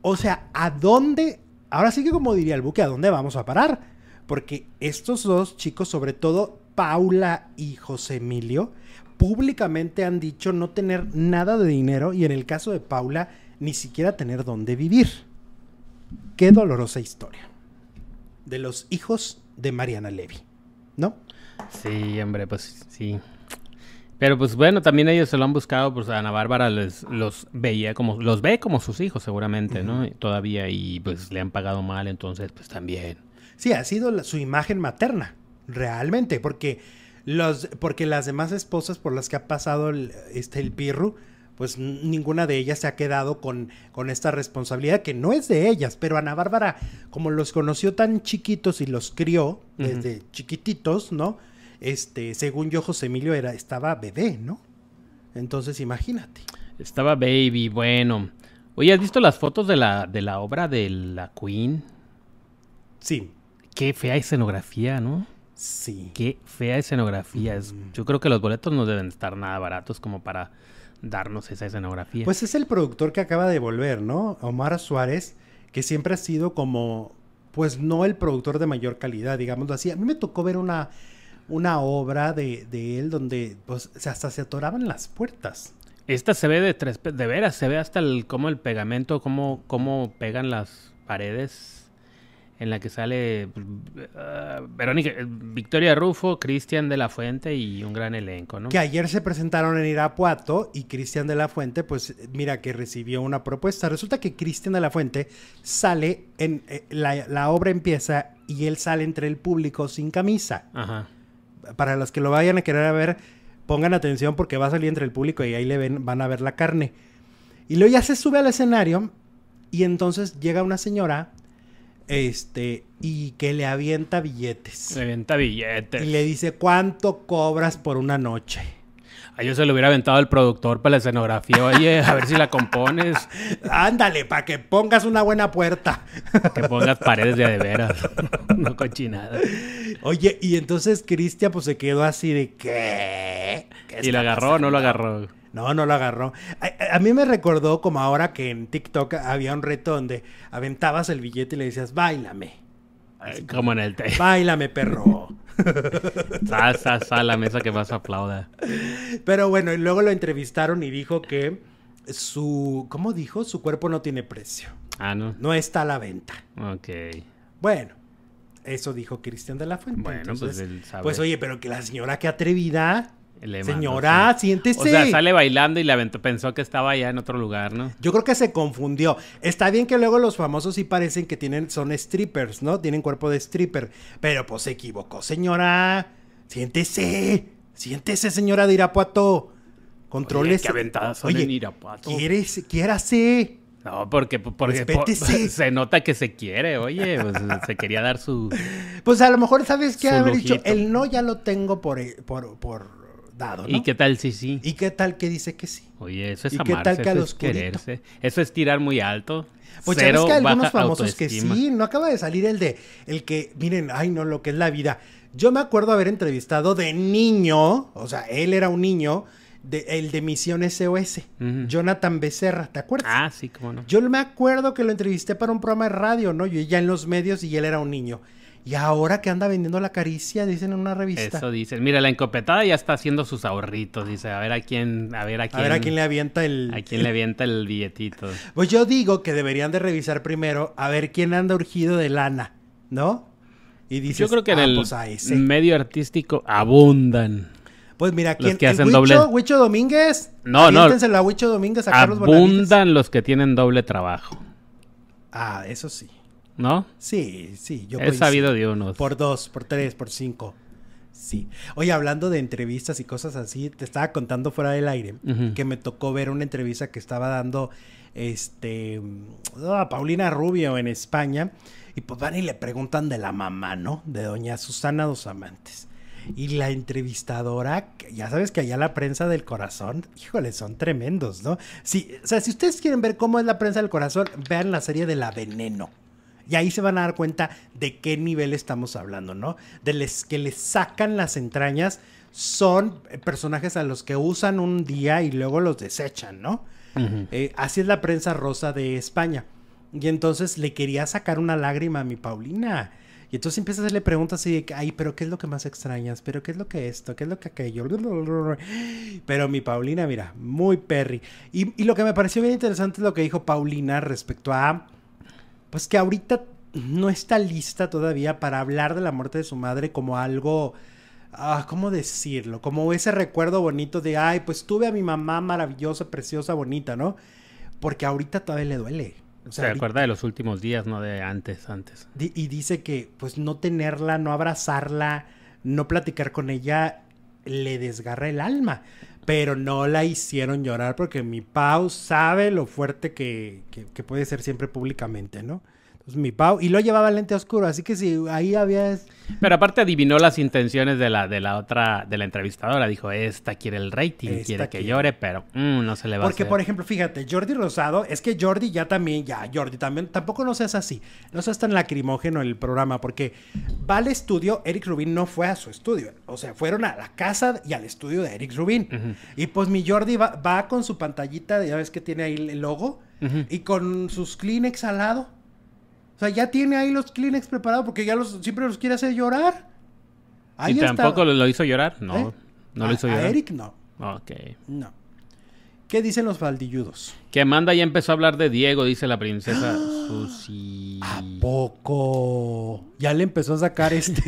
S1: O sea, ¿a dónde? Ahora sí que como diría el buque, ¿a dónde vamos a parar? Porque estos dos chicos, sobre todo Paula y José Emilio, públicamente han dicho no tener nada de dinero y en el caso de Paula, ni siquiera tener dónde vivir. Qué dolorosa historia. De los hijos de Mariana Levy, ¿no?
S2: Sí, hombre, pues sí. Pero pues bueno, también ellos se lo han buscado, pues Ana Bárbara les, los veía como, los ve como sus hijos seguramente, ¿no? Todavía y pues le han pagado mal, entonces pues también.
S1: Sí, ha sido la- su imagen materna, realmente, porque los, porque las demás esposas por las que ha pasado el, este el Pirru, pues ninguna de ellas se ha quedado con, con esta responsabilidad que no es de ellas, pero Ana Bárbara, como los conoció tan chiquitos y los crió desde chiquititos, ¿no? Este, según yo, José Emilio era, estaba bebé, ¿no? Entonces, imagínate.
S2: Estaba Baby, bueno. Oye, ¿has visto las fotos de la, de la obra de la Queen?
S1: Sí,
S2: Qué fea escenografía, ¿no?
S1: sí.
S2: Qué fea escenografía. Es- yo creo que los boletos no deben estar nada baratos como para darnos esa escenografía.
S1: Pues es el productor que acaba de volver, ¿no? Omar Suárez, que siempre ha sido como, pues no el productor de mayor calidad, digámoslo así. A mí me tocó ver una, una obra de, de él donde pues hasta se atoraban las puertas.
S2: Esta se ve de tres, de veras, se ve hasta el, cómo el pegamento, cómo, cómo pegan las paredes en la que sale ah, Verónica, eh, Victoria Rufo, Cristian de la Fuente y un gran elenco, ¿no?
S1: Que ayer se presentaron en Irapuato y Cristian de la Fuente, pues mira que recibió una propuesta. Resulta que Cristian de la Fuente sale, en eh, la, la obra empieza y él sale entre el público sin camisa.
S2: Ajá.
S1: para los que lo vayan a querer ver, pongan atención porque va a salir entre el público y ahí le ven, van a ver la carne. Y luego ya se sube al escenario y entonces llega una señora este y que le avienta billetes.
S2: Se venta billetes.
S1: Y le dice, "¿Cuánto cobras por una noche?"
S2: A yo se lo hubiera aventado el productor para la escenografía. Oye, a ver si la compones. <laughs>
S1: Ándale, para que pongas una buena puerta.
S2: Que pongas paredes de veras. <laughs> no cochinada.
S1: Oye, y entonces Cristian pues se quedó así de ¿qué? ¿Qué
S2: ¿Y lo agarró o no lo
S1: pasando?"
S2: agarró?
S1: No, no lo agarró. A, a mí me recordó como ahora que en TikTok había un reto donde aventabas el billete y le decías, bailame.
S2: Como en el té. <laughs>
S1: Báilame, perro. <laughs>
S2: Sal, sal, sal a la mesa que más aplauda.
S1: Pero bueno, y luego lo entrevistaron y dijo que su, ¿cómo dijo? Su cuerpo no tiene precio.
S2: Ah, no.
S1: No está a la venta.
S2: Ok.
S1: Bueno, eso dijo Cristian de la Fuente.
S2: Bueno, pues él sabe.
S1: Pues oye, pero que la señora qué atrevida.
S2: Le
S1: Señora,
S2: sí.
S1: siéntese.
S2: O sea, sale bailando y le aventó, pensó que estaba allá en otro lugar, ¿no?
S1: Yo creo que se confundió. Está bien que luego los famosos sí parecen que tienen, son strippers, ¿no? Tienen cuerpo de stripper. Pero pues se equivocó, señora. Siéntese. Siéntese, señora de Irapuato. Controles.
S2: Oye, qué aventadas son
S1: Oye,
S2: en Irapuato.
S1: ¿Quieres, quiérase.
S2: No, porque, porque po- <laughs> se nota que se quiere, oye, pues, se quería dar su...
S1: Pues a lo mejor sabes qué haber dicho. El no ya lo tengo por, por, por dado, ¿no?
S2: ¿Y qué tal si sí?
S1: ¿Y qué tal que dice que sí?
S2: Oye, eso es
S1: ¿Y
S2: amarse,
S1: qué tal que
S2: eso es quererse. Eso es tirar muy alto.
S1: Pues ya
S2: Cero
S1: ves que hay algunos famosos que sí, no acaba de salir el de el que, miren, ay no, lo que es la vida. Yo me acuerdo haber entrevistado de niño, o sea, él era un niño, de, el de Misión SOS. Jonathan Becerra, ¿te acuerdas?
S2: Ah, sí, cómo no.
S1: Yo me acuerdo que lo entrevisté para un programa de radio, ¿no? Yo ya en los medios y él era un niño. Y ahora que anda vendiendo la caricia, dicen en una revista.
S2: Eso dicen. Mira, la encopetada ya está haciendo sus ahorritos. Dice, a ver a quién, a ver a
S1: A
S2: quién,
S1: ver a quién le avienta el...
S2: a quién le avienta el billetito. <laughs>
S1: Pues yo digo que deberían de revisar primero a ver quién anda urgido de lana, ¿no? Y dices,
S2: Yo creo que en
S1: "Ah,
S2: el
S1: pues a ese".
S2: medio artístico abundan.
S1: Pues mira,
S2: Los
S1: ¿quién?
S2: que
S1: ¿El
S2: hacen
S1: Huicho?
S2: doble-
S1: ¿Huicho Domínguez?
S2: No, no.
S1: Aviéntenselo a Huicho Domínguez, a Carlos.
S2: Abundan los que tienen doble trabajo.
S1: Ah, eso sí.
S2: ¿No?
S1: Sí, sí, yo
S2: He sabido de unos.
S1: Por dos, por tres, por cinco. Sí. Oye, hablando de entrevistas y cosas así, te estaba contando fuera del aire que me tocó ver una entrevista que estaba dando este a Paulina Rubio en España y pues van y le preguntan de la mamá, ¿no? De doña Susana Dos Amantes. Y la entrevistadora, ya sabes que allá la prensa del corazón, híjole, son tremendos, ¿no? Sí, o sea, si ustedes quieren ver cómo es la prensa del corazón, vean la serie de La Veneno. Y ahí se van a dar cuenta de qué nivel estamos hablando, ¿no? De les que les sacan las entrañas son personajes a los que usan un día y luego los desechan, ¿no? Eh, así es la prensa rosa de España. Y entonces le quería sacar una lágrima a mi Paulina. Y entonces empieza a hacerle preguntas así de que, ay, pero ¿qué es lo que más extrañas? ¿Pero qué es lo que esto? ¿Qué es lo que aquello? <gasps> Pero mi Paulina, mira, muy perry. Y, y lo que me pareció bien interesante es lo que dijo Paulina respecto a, pues que ahorita no está lista todavía para hablar de la muerte de su madre como algo, ah, ¿cómo decirlo? Como ese recuerdo bonito de, ay, pues tuve a mi mamá maravillosa, preciosa, bonita, ¿no? Porque ahorita todavía le duele. O
S2: Se
S1: sea, ahorita-
S2: acuerda de los últimos días, no de antes, antes.
S1: Y dice que pues no tenerla, no abrazarla, no platicar con ella le desgarra el alma. Pero no la hicieron llorar porque mi Pau sabe lo fuerte que, que- que puede ser siempre públicamente, ¿no? Entonces mi Pau, y lo llevaba lente oscuro, así que si ahí había...
S2: Pero aparte adivinó las intenciones de la, de la otra, de la entrevistadora. Dijo, esta quiere el rating,
S1: Esta
S2: quiere que
S1: quiere.
S2: llore, pero mm, no se le va
S1: Porque,
S2: a hacer.
S1: por ejemplo, fíjate, Jordi Rosado, es que Jordi ya también, ya, Jordi también, tampoco no seas así, no seas tan lacrimógeno en el programa, porque va al estudio, Eric Rubin no fue a su estudio, o sea, fueron a la casa y al estudio de Eric Rubin. Y pues mi Jordi va, va con su pantallita, ya ves que tiene ahí el logo, y con sus Kleenex al lado. O sea, ya tiene ahí los Kleenex preparados porque ya los, siempre los quiere hacer llorar. Ahí
S2: ¿Y
S1: está.
S2: tampoco lo, hizo llorar? No,
S1: ¿Eh?
S2: no
S1: A-
S2: lo hizo
S1: a
S2: llorar.
S1: Eric no,
S2: Ok.
S1: no. ¿Qué dicen los faldilludos?
S2: Que Amanda ya empezó a hablar de Diego, dice la princesa <gasps> Susi.
S1: ¿A poco? Ya le empezó a sacar este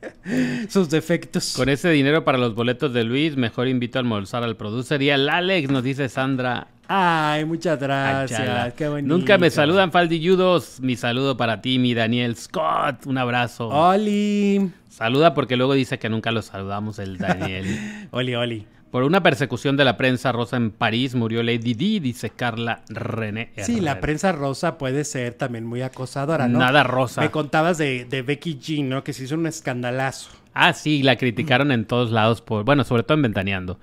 S1: <laughs> sus defectos.
S2: Con ese dinero para los boletos de Luis, mejor invito a almorzar al producer y al Alex, nos dice Sandra.
S1: Ay, muchas gracias. Qué bonito.
S2: Nunca me saludan, Faldilludos. Mi saludo para ti, mi Daniel Scott. Un abrazo.
S1: Oli.
S2: Saluda porque luego dice que nunca lo saludamos, el Daniel. <laughs>
S1: Oli, Oli.
S2: Por una persecución de la prensa rosa en París murió Lady Di, dice Carla René.
S1: Sí, la prensa rosa puede ser también muy acosadora, ¿no?
S2: Nada rosa.
S1: Me contabas de, de Becky G, ¿no? Que se hizo un escandalazo.
S2: Ah, sí, la criticaron en todos lados por, bueno, sobre todo en Ventaneando,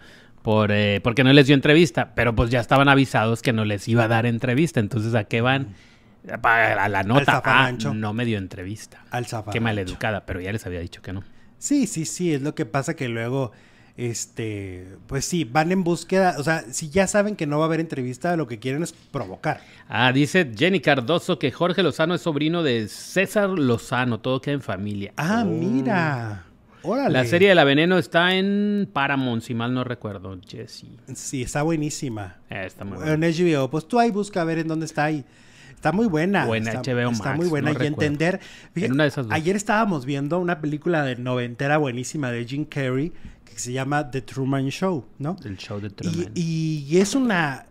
S2: por, eh, porque no les dio entrevista, pero pues ya estaban avisados que no les iba a dar entrevista, entonces ¿a qué van? A la nota, ah, no me dio entrevista.
S1: Al.
S2: Qué maleducada, pero ya les había dicho que no.
S1: Sí, sí, sí, es lo que pasa que luego, este, pues sí, van en búsqueda, o sea, si ya saben que no va a haber entrevista, lo que quieren es provocar.
S2: Ah, dice Jenny Cardoso que Jorge Lozano es sobrino de César Lozano, todo queda en familia.
S1: Ah,
S2: Oh.
S1: mira. Órale.
S2: La serie de La Veneno está en Paramount, si mal no recuerdo, Jesse.
S1: Sí, está buenísima.
S2: Eh, está muy
S1: En
S2: bueno.
S1: HBO, pues tú ahí busca a ver en dónde está ahí. Está muy buena.
S2: En
S1: está,
S2: HBO
S1: Está
S2: Max,
S1: muy buena.
S2: no
S1: y
S2: recuerdo.
S1: entender.
S2: En una de esas.
S1: Ayer estábamos viendo una película de noventera buenísima de Jim Carrey que se llama The Truman Show, ¿no?
S2: El show de
S1: Y,
S2: Truman.
S1: y es una.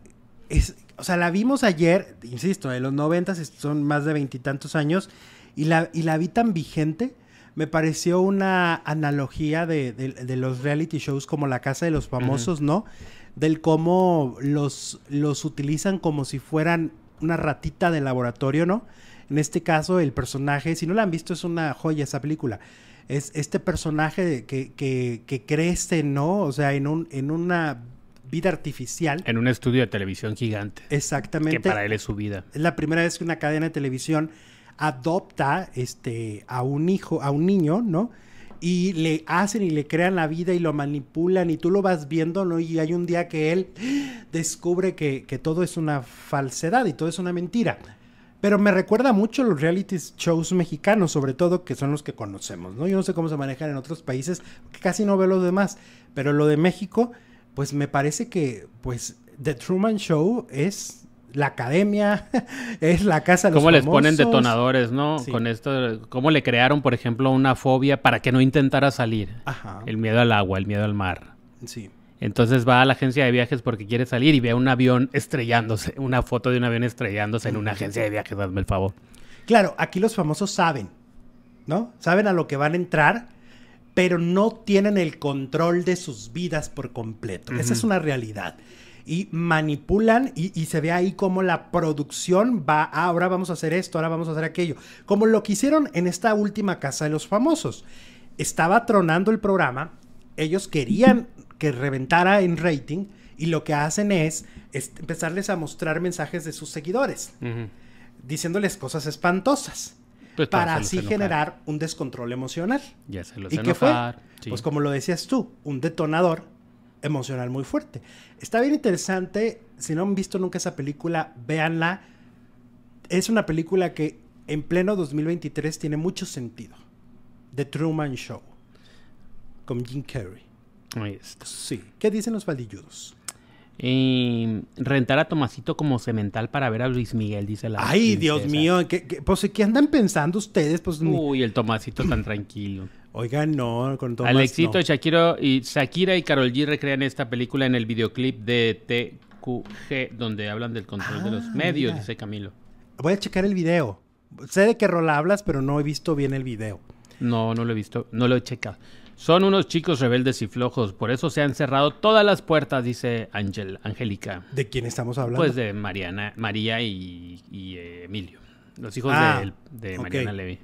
S1: Es, o sea, la vimos ayer, insisto, de los noventas, son más de veintitantos años, y la, y la vi tan vigente. Me pareció una analogía de, de- de los reality shows como La Casa de los Famosos, ¿no? Del cómo los, los utilizan como si fueran una ratita de laboratorio, ¿no? En este caso, el personaje, si no la han visto, es una joya esa película. Es este personaje que, que, que crece, ¿no? O sea, en, un, en una vida artificial.
S2: En un estudio de televisión gigante.
S1: Exactamente.
S2: Que para él es su vida.
S1: Es la primera vez que una cadena de televisión adopta este, a un hijo, a un niño, ¿no? Y le hacen y le crean la vida y lo manipulan y tú lo vas viendo, ¿no? Y hay un día que él descubre que, que todo es una falsedad y todo es una mentira. Pero me recuerda mucho los reality shows mexicanos, sobre todo, que son los que conocemos, ¿no? Yo no sé cómo se manejan en otros países, casi no veo los demás. Pero lo de México, pues me parece que, pues, The Truman Show es la academia, <laughs> es la casa de los
S2: ¿Cómo les ponen detonadores, no?
S1: Sí.
S2: Con esto, ¿cómo le crearon, por ejemplo, una fobia para que no intentara salir?
S1: Ajá.
S2: El miedo al agua, el miedo al mar.
S1: Sí.
S2: Entonces va a la agencia de viajes porque quiere salir y ve un avión estrellándose, una foto de un avión estrellándose en una agencia de viajes, hazme el favor.
S1: Claro, aquí los famosos saben, ¿no? Saben a lo que van a entrar, pero no tienen el control de sus vidas por completo. Esa es una realidad. Y manipulan y, y se ve ahí como la producción va, ah, ahora vamos a hacer esto, ahora vamos a hacer aquello. Como lo que hicieron en esta última casa de los famosos. Estaba tronando el programa, ellos querían que reventara en rating y lo que hacen es, es empezarles a mostrar mensajes de sus seguidores diciéndoles cosas espantosas
S2: Pues
S1: para así
S2: enojar.
S1: generar un descontrol emocional.
S2: Ya se los
S1: ¿Y qué fue?
S2: enojar, sí.
S1: Pues como lo decías tú, un detonador emocional muy fuerte. Está bien interesante, si no han visto nunca esa película, véanla. Es una película que en pleno 2023 tiene mucho sentido. The Truman Show. Con Jim Carrey.
S2: Ahí está.
S1: Sí. ¿Qué dicen los faldilludos?
S2: Y rentar a Tomasito como cemental para ver a Luis Miguel, dice la
S1: Ay, Dios mío. ¿qué, qué- pues, ¿qué andan pensando ustedes? Pues,
S2: Uy, el Tomasito tan tranquilo.
S1: Oigan, no, con Tomás,
S2: Alexito,
S1: no.
S2: Shakira y, Shakira y Karol G recrean esta película en el videoclip de TQG, donde hablan del control de los
S1: Ah,
S2: medios,
S1: mira.
S2: dice Camilo.
S1: Voy a checar el video. Sé de qué rol hablas, pero no he visto bien el video.
S2: No, no lo he visto, no lo he checado. Son unos chicos rebeldes y flojos, por eso se han cerrado todas las puertas, dice Ángel, Angélica.
S1: ¿De quién estamos hablando?
S2: Pues de Mariana, María y, y, eh, Emilio, los hijos
S1: Ah,
S2: de. Mariana Levy.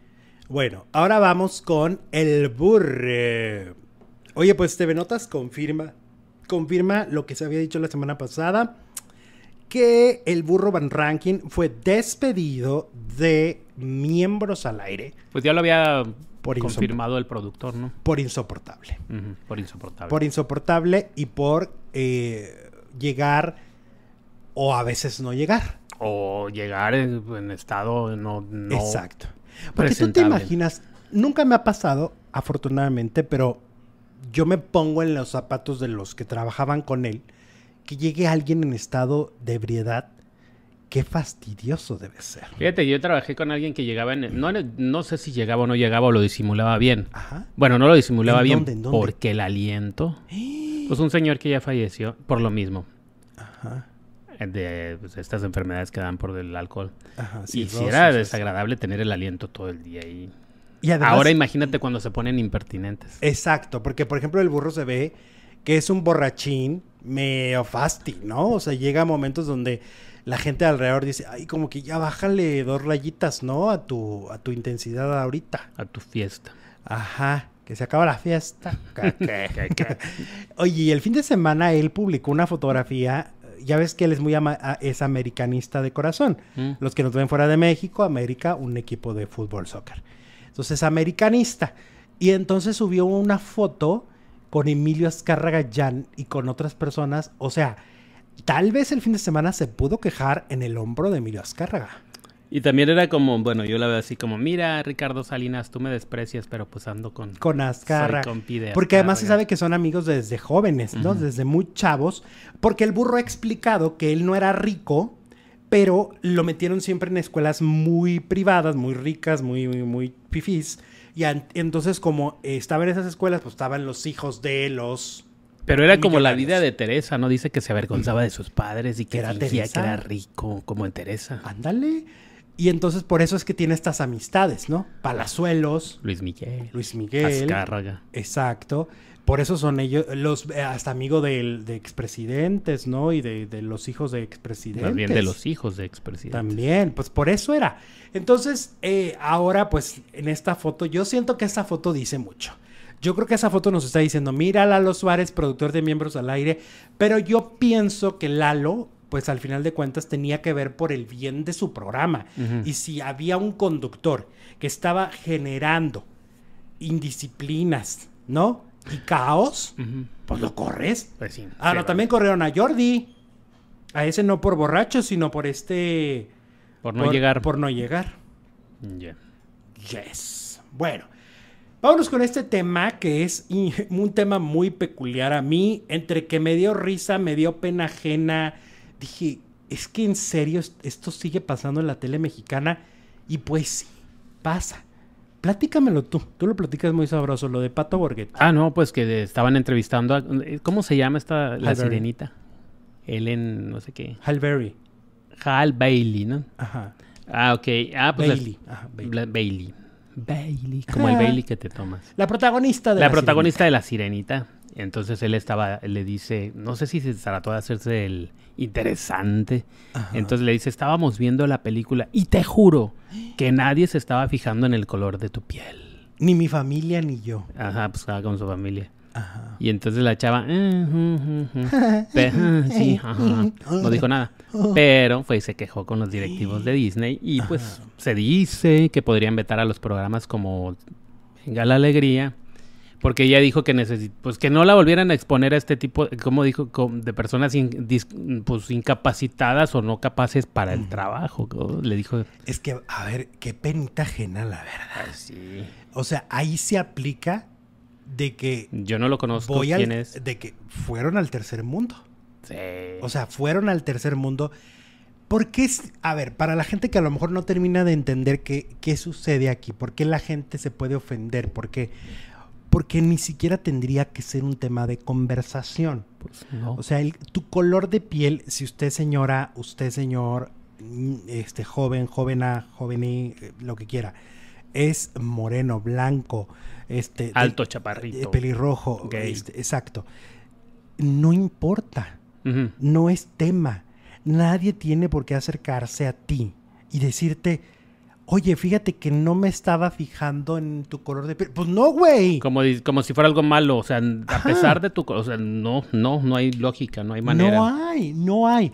S1: Bueno, ahora vamos con el burre. Oye, pues TV Notas confirma, confirma lo que se había dicho la semana pasada, que el burro Van Ranking fue despedido de miembros al aire
S2: Pues ya lo había
S1: Por
S2: confirmado el productor, ¿no?
S1: por insoportable.
S2: Por insoportable.
S1: Por insoportable y por eh, llegar o a veces no llegar.
S2: O llegar en, en estado no, no
S1: Exacto. Porque tú te imaginas, nunca me ha pasado, afortunadamente, pero yo me pongo en los zapatos de los que trabajaban con él, que llegue alguien en estado de ebriedad. Qué fastidioso debe ser.
S2: Fíjate, yo trabajé con alguien que llegaba en... No, no sé si llegaba o no llegaba o lo disimulaba bien.
S1: Ajá.
S2: Bueno, no lo disimulaba
S1: ¿En
S2: bien
S1: dónde? ¿En dónde?
S2: porque el aliento... <gasps> Pues un señor que ya falleció por lo mismo.
S1: Ajá.
S2: De pues, estas enfermedades que dan por el alcohol.
S1: Ajá.
S2: y
S1: sí,
S2: si
S1: roces,
S2: era desagradable tener el aliento todo el día ahí.
S1: Y además,
S2: Ahora imagínate cuando se ponen impertinentes.
S1: Exacto, porque por ejemplo el burro se ve que es un borrachín medio fasti, ¿no? O sea, llega a momentos donde la gente alrededor dice, ay, como que ya bájale dos rayitas, ¿no? A tu, a tu intensidad ahorita.
S2: A tu fiesta.
S1: Ajá, que se acaba la fiesta. <laughs> <laughs> Oye, y el fin de semana él publicó una fotografía, ya ves que él es muy ama- a- es americanista de corazón.
S2: Mm.
S1: Los que nos ven fuera de México, América, un equipo de fútbol, soccer. Entonces, americanista. Y entonces subió una foto con Emilio Azcárraga Jan y con otras personas. O sea, tal vez el fin de semana se pudo quejar en el hombro de Emilio Azcárraga.
S2: Y también era como, bueno, yo la veo así como, mira, Ricardo Salinas, tú me desprecias, pero pues ando con...
S1: Con Azcárraga.
S2: Soy compi de
S1: Porque además se sabe que son amigos desde jóvenes, ¿no? Desde muy chavos. Porque el burro ha explicado que él no era rico, pero lo metieron siempre en escuelas muy privadas, muy ricas, muy, muy, muy fifís. Y entonces, como estaba en esas escuelas, pues estaban los hijos de los.
S2: Pero era como la vida de Teresa, ¿no? Dice que se avergonzaba de sus padres y que
S1: Era
S2: fingía
S1: Teresa.
S2: que era rico, como en Teresa.
S1: Ándale. Y entonces por eso es que tiene estas amistades, ¿no? Palazuelos,
S2: Luis Miguel.
S1: Luis Miguel.
S2: Azcárraga.
S1: Exacto. Por eso son ellos, los eh, hasta amigo de, expresidentes, ¿no? Y de, de los hijos de expresidentes.
S2: Más bien de los hijos de expresidentes.
S1: También, pues por eso era. Entonces, eh, ahora, pues en esta foto, yo siento que esta foto dice mucho. Yo creo que esa foto nos está diciendo, mira Lalo Suárez, productor de Miembros al Aire, pero yo pienso que Lalo, pues al final de cuentas tenía que ver por el bien de su programa. Y si había un conductor que estaba generando indisciplinas, ¿no? Y caos, pues lo corres.
S2: Pues sí.
S1: Ah,
S2: sí,
S1: no, también corrieron a Jordi. A ese no por borracho, sino por este...
S2: Por no llegar.
S1: Por no llegar. Yes. Bueno, vámonos con este tema que es <laughs> un tema muy peculiar a mí. Entre que me dio risa, me dio pena ajena. Dije, es que en serio est- esto sigue pasando en la tele mexicana. Y pues sí, pasa. Platícamelo tú. Tú lo platicas muy sabroso, lo de Pato Borghetti.
S2: Ah, no, pues que estaban entrevistando a... ¿Cómo se llama esta? La sirenita. Ellen, no sé qué.
S1: Hal Berry.
S2: Hal Bailey, ¿no?
S1: Ajá.
S2: Ah, ok. Ah, pues... la-
S1: Bailey. Ajá, Bailey.
S2: la- Bailey. Bailey. Como el Bailey que te tomas.
S1: La protagonista de
S2: la,
S1: la,
S2: protagonista de la sirenita. Entonces él estaba, él le dice, no sé si se trató de hacerse el interesante.
S1: Ajá.
S2: Entonces le dice, estábamos viendo la película y te juro que nadie se estaba fijando en el color de tu piel.
S1: Ni mi familia ni yo.
S2: Ajá, pues estaba con su familia.
S1: Ajá.
S2: Y entonces la chava, "Eh, ujú, ujú". <laughs> Pe- ah, sí, ajá. no dijo nada. Pero fue y se quejó con los directivos de Disney y pues se dice que podrían vetar a los programas como Venga la Alegría. Porque ella dijo que necesi- pues que no la volvieran a exponer a este tipo, como dijo, de personas in- pues incapacitadas o no capaces para el trabajo. ¿no? Le dijo,
S1: Es que, a ver, qué penita ajena, la verdad.
S2: sí.
S1: O sea, ahí se aplica de que
S2: Yo no lo conozco.
S1: voy
S2: ¿Quién
S1: al,
S2: es?
S1: de que fueron al tercer mundo.
S2: Sí.
S1: O sea, fueron al tercer mundo. ¿Por qué? es- A ver, para la gente que a lo mejor no termina de entender qué, qué sucede aquí, por qué la gente se puede ofender, por qué, porque ni siquiera tendría que ser un tema de conversación.
S2: Pues, no.
S1: O sea, el- tu color de piel, si usted señora, usted señor, mm, este joven, jovena, joven, eh, lo que quiera, es moreno, blanco, este
S2: Alto, chaparrito.
S1: pelirrojo,
S2: Gay.
S1: este, exacto. No importa, no es tema. Nadie tiene por qué acercarse a ti y decirte, oye, fíjate que no me estaba fijando en tu color de piel. Pues no, güey.
S2: Como, como si fuera algo malo, o sea, a
S1: Ajá.
S2: pesar de tu... O sea, no, no, no hay lógica, no hay manera.
S1: No hay, no hay.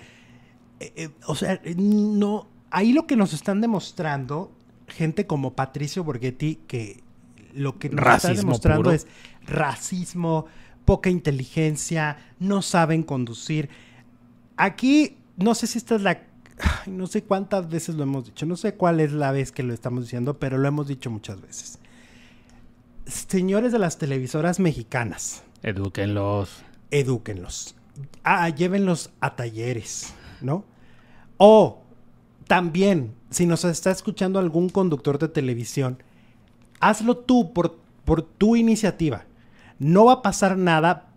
S1: Eh, eh, o sea, no. Ahí lo que nos están demostrando, gente como Patricio Borghetti, que lo que nos está demostrando
S2: puro.
S1: es racismo, poca inteligencia, no saben conducir. Aquí, no sé si esta es la. Ay, no sé cuántas veces lo hemos dicho, no sé cuál es la vez que lo estamos diciendo, pero lo hemos dicho muchas veces. Señores de las televisoras mexicanas,
S2: Edúquenlos.
S1: edúquenlos. Ah, llévenlos a talleres, ¿no? O también, si nos está escuchando algún conductor de televisión, hazlo tú por, por tu iniciativa. No va a pasar nada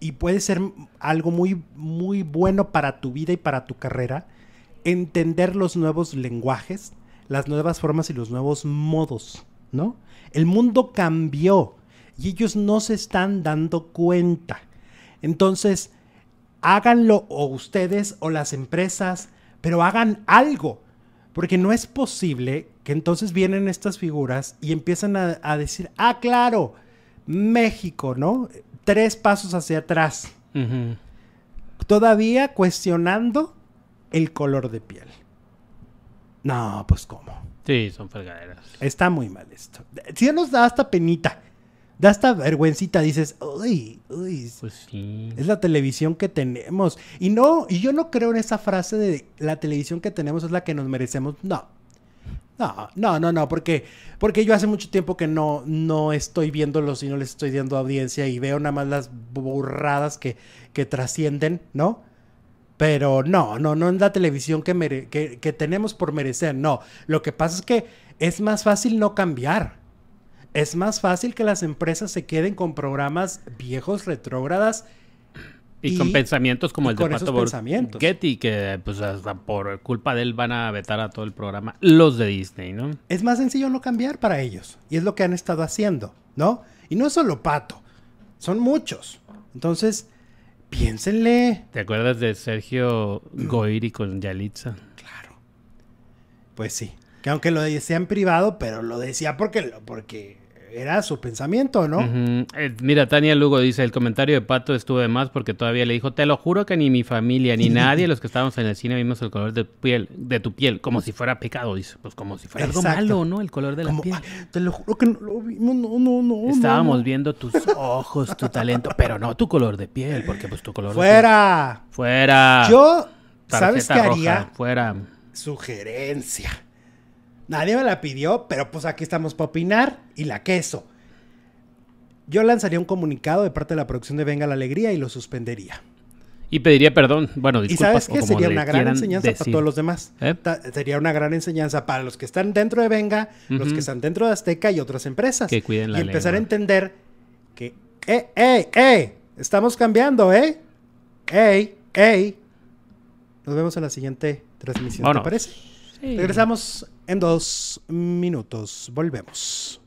S1: y puede ser algo muy, muy bueno para tu vida y para tu carrera. Entender los nuevos lenguajes, las nuevas formas y los nuevos modos, ¿no? El mundo cambió y ellos no se están dando cuenta. Entonces, háganlo o ustedes o las empresas, pero hagan algo. Porque no es posible que entonces vienen estas figuras y empiezan a, a decir, ah, claro, México, ¿no? Tres pasos hacia atrás. Todavía cuestionando el color de piel. No, pues cómo.
S2: Sí, son fregaderas.
S1: Está muy mal esto. Si nos da hasta penita, da hasta vergüencita, dices, uy, uy,
S2: Pues sí.
S1: es la televisión que tenemos. Y no, y yo no creo en esa frase de la televisión que tenemos es la que nos merecemos. No. No, no, no, no, porque, porque yo hace mucho tiempo que no, no estoy viéndolos y no les estoy dando audiencia y veo nada más las burradas que, que trascienden, ¿no? Pero no, no, no es la televisión que, mere- que, que tenemos por merecer, no. Lo que pasa es que es más fácil no cambiar. Es más fácil que las empresas se queden con programas viejos, retrógradas,
S2: Y, con pensamientos como el de Pato que pues hasta por culpa de él van a vetar a todo el programa los de Disney, ¿no?
S1: Es más sencillo no cambiar para ellos. Y es lo que han estado haciendo, ¿no? Y no es solo Pato, son muchos. Entonces, piénsenle.
S2: ¿Te acuerdas de Sergio Goiri con Yalitza?
S1: Claro. Pues sí. Que aunque lo decía en privado, pero lo decía porque, lo- porque era su pensamiento, ¿no?
S2: Eh, mira, Tania Lugo dice, el comentario de Pato estuvo de más porque todavía le dijo, te lo juro que ni mi familia, ni <laughs> nadie, los que estábamos en el cine, vimos el color de, piel, de tu piel, como si fuera pecado, dice. Pues como si fuera algo malo, ¿no? El color de la
S1: Como,
S2: piel.
S1: "Ay, te lo juro que no lo vimos, no, no, no.
S2: Estábamos
S1: no".
S2: viendo tus ojos, tu talento, pero no tu color de piel, porque pues tu color de
S1: Fuera.
S2: piel- Fuera.
S1: Yo, ¿sabes qué
S2: Tarjeta roja,
S1: haría?
S2: Fuera.
S1: Sugerencia. Nadie me la pidió, pero pues aquí estamos para opinar y la queso. Yo lanzaría un comunicado de parte de la producción de Venga la Alegría y lo suspendería.
S2: Y pediría perdón. Bueno,
S1: Y
S2: disculpas.
S1: sabes
S2: o
S1: qué? Sería una gran enseñanza para todos los demás.
S2: ¿Eh?
S1: Sería una gran enseñanza para los que están dentro de Venga, los que están dentro de Azteca y otras empresas.
S2: Que cuiden la
S1: y empezar
S2: lengua.
S1: a entender que, ¡eh, eh, eh! Estamos cambiando, ¿eh? ¡Ey, ey! Nos vemos en la siguiente transmisión,
S2: Vámonos.
S1: ¿te parece?
S2: Sí.
S1: Regresamos en dos minutos. Volvemos.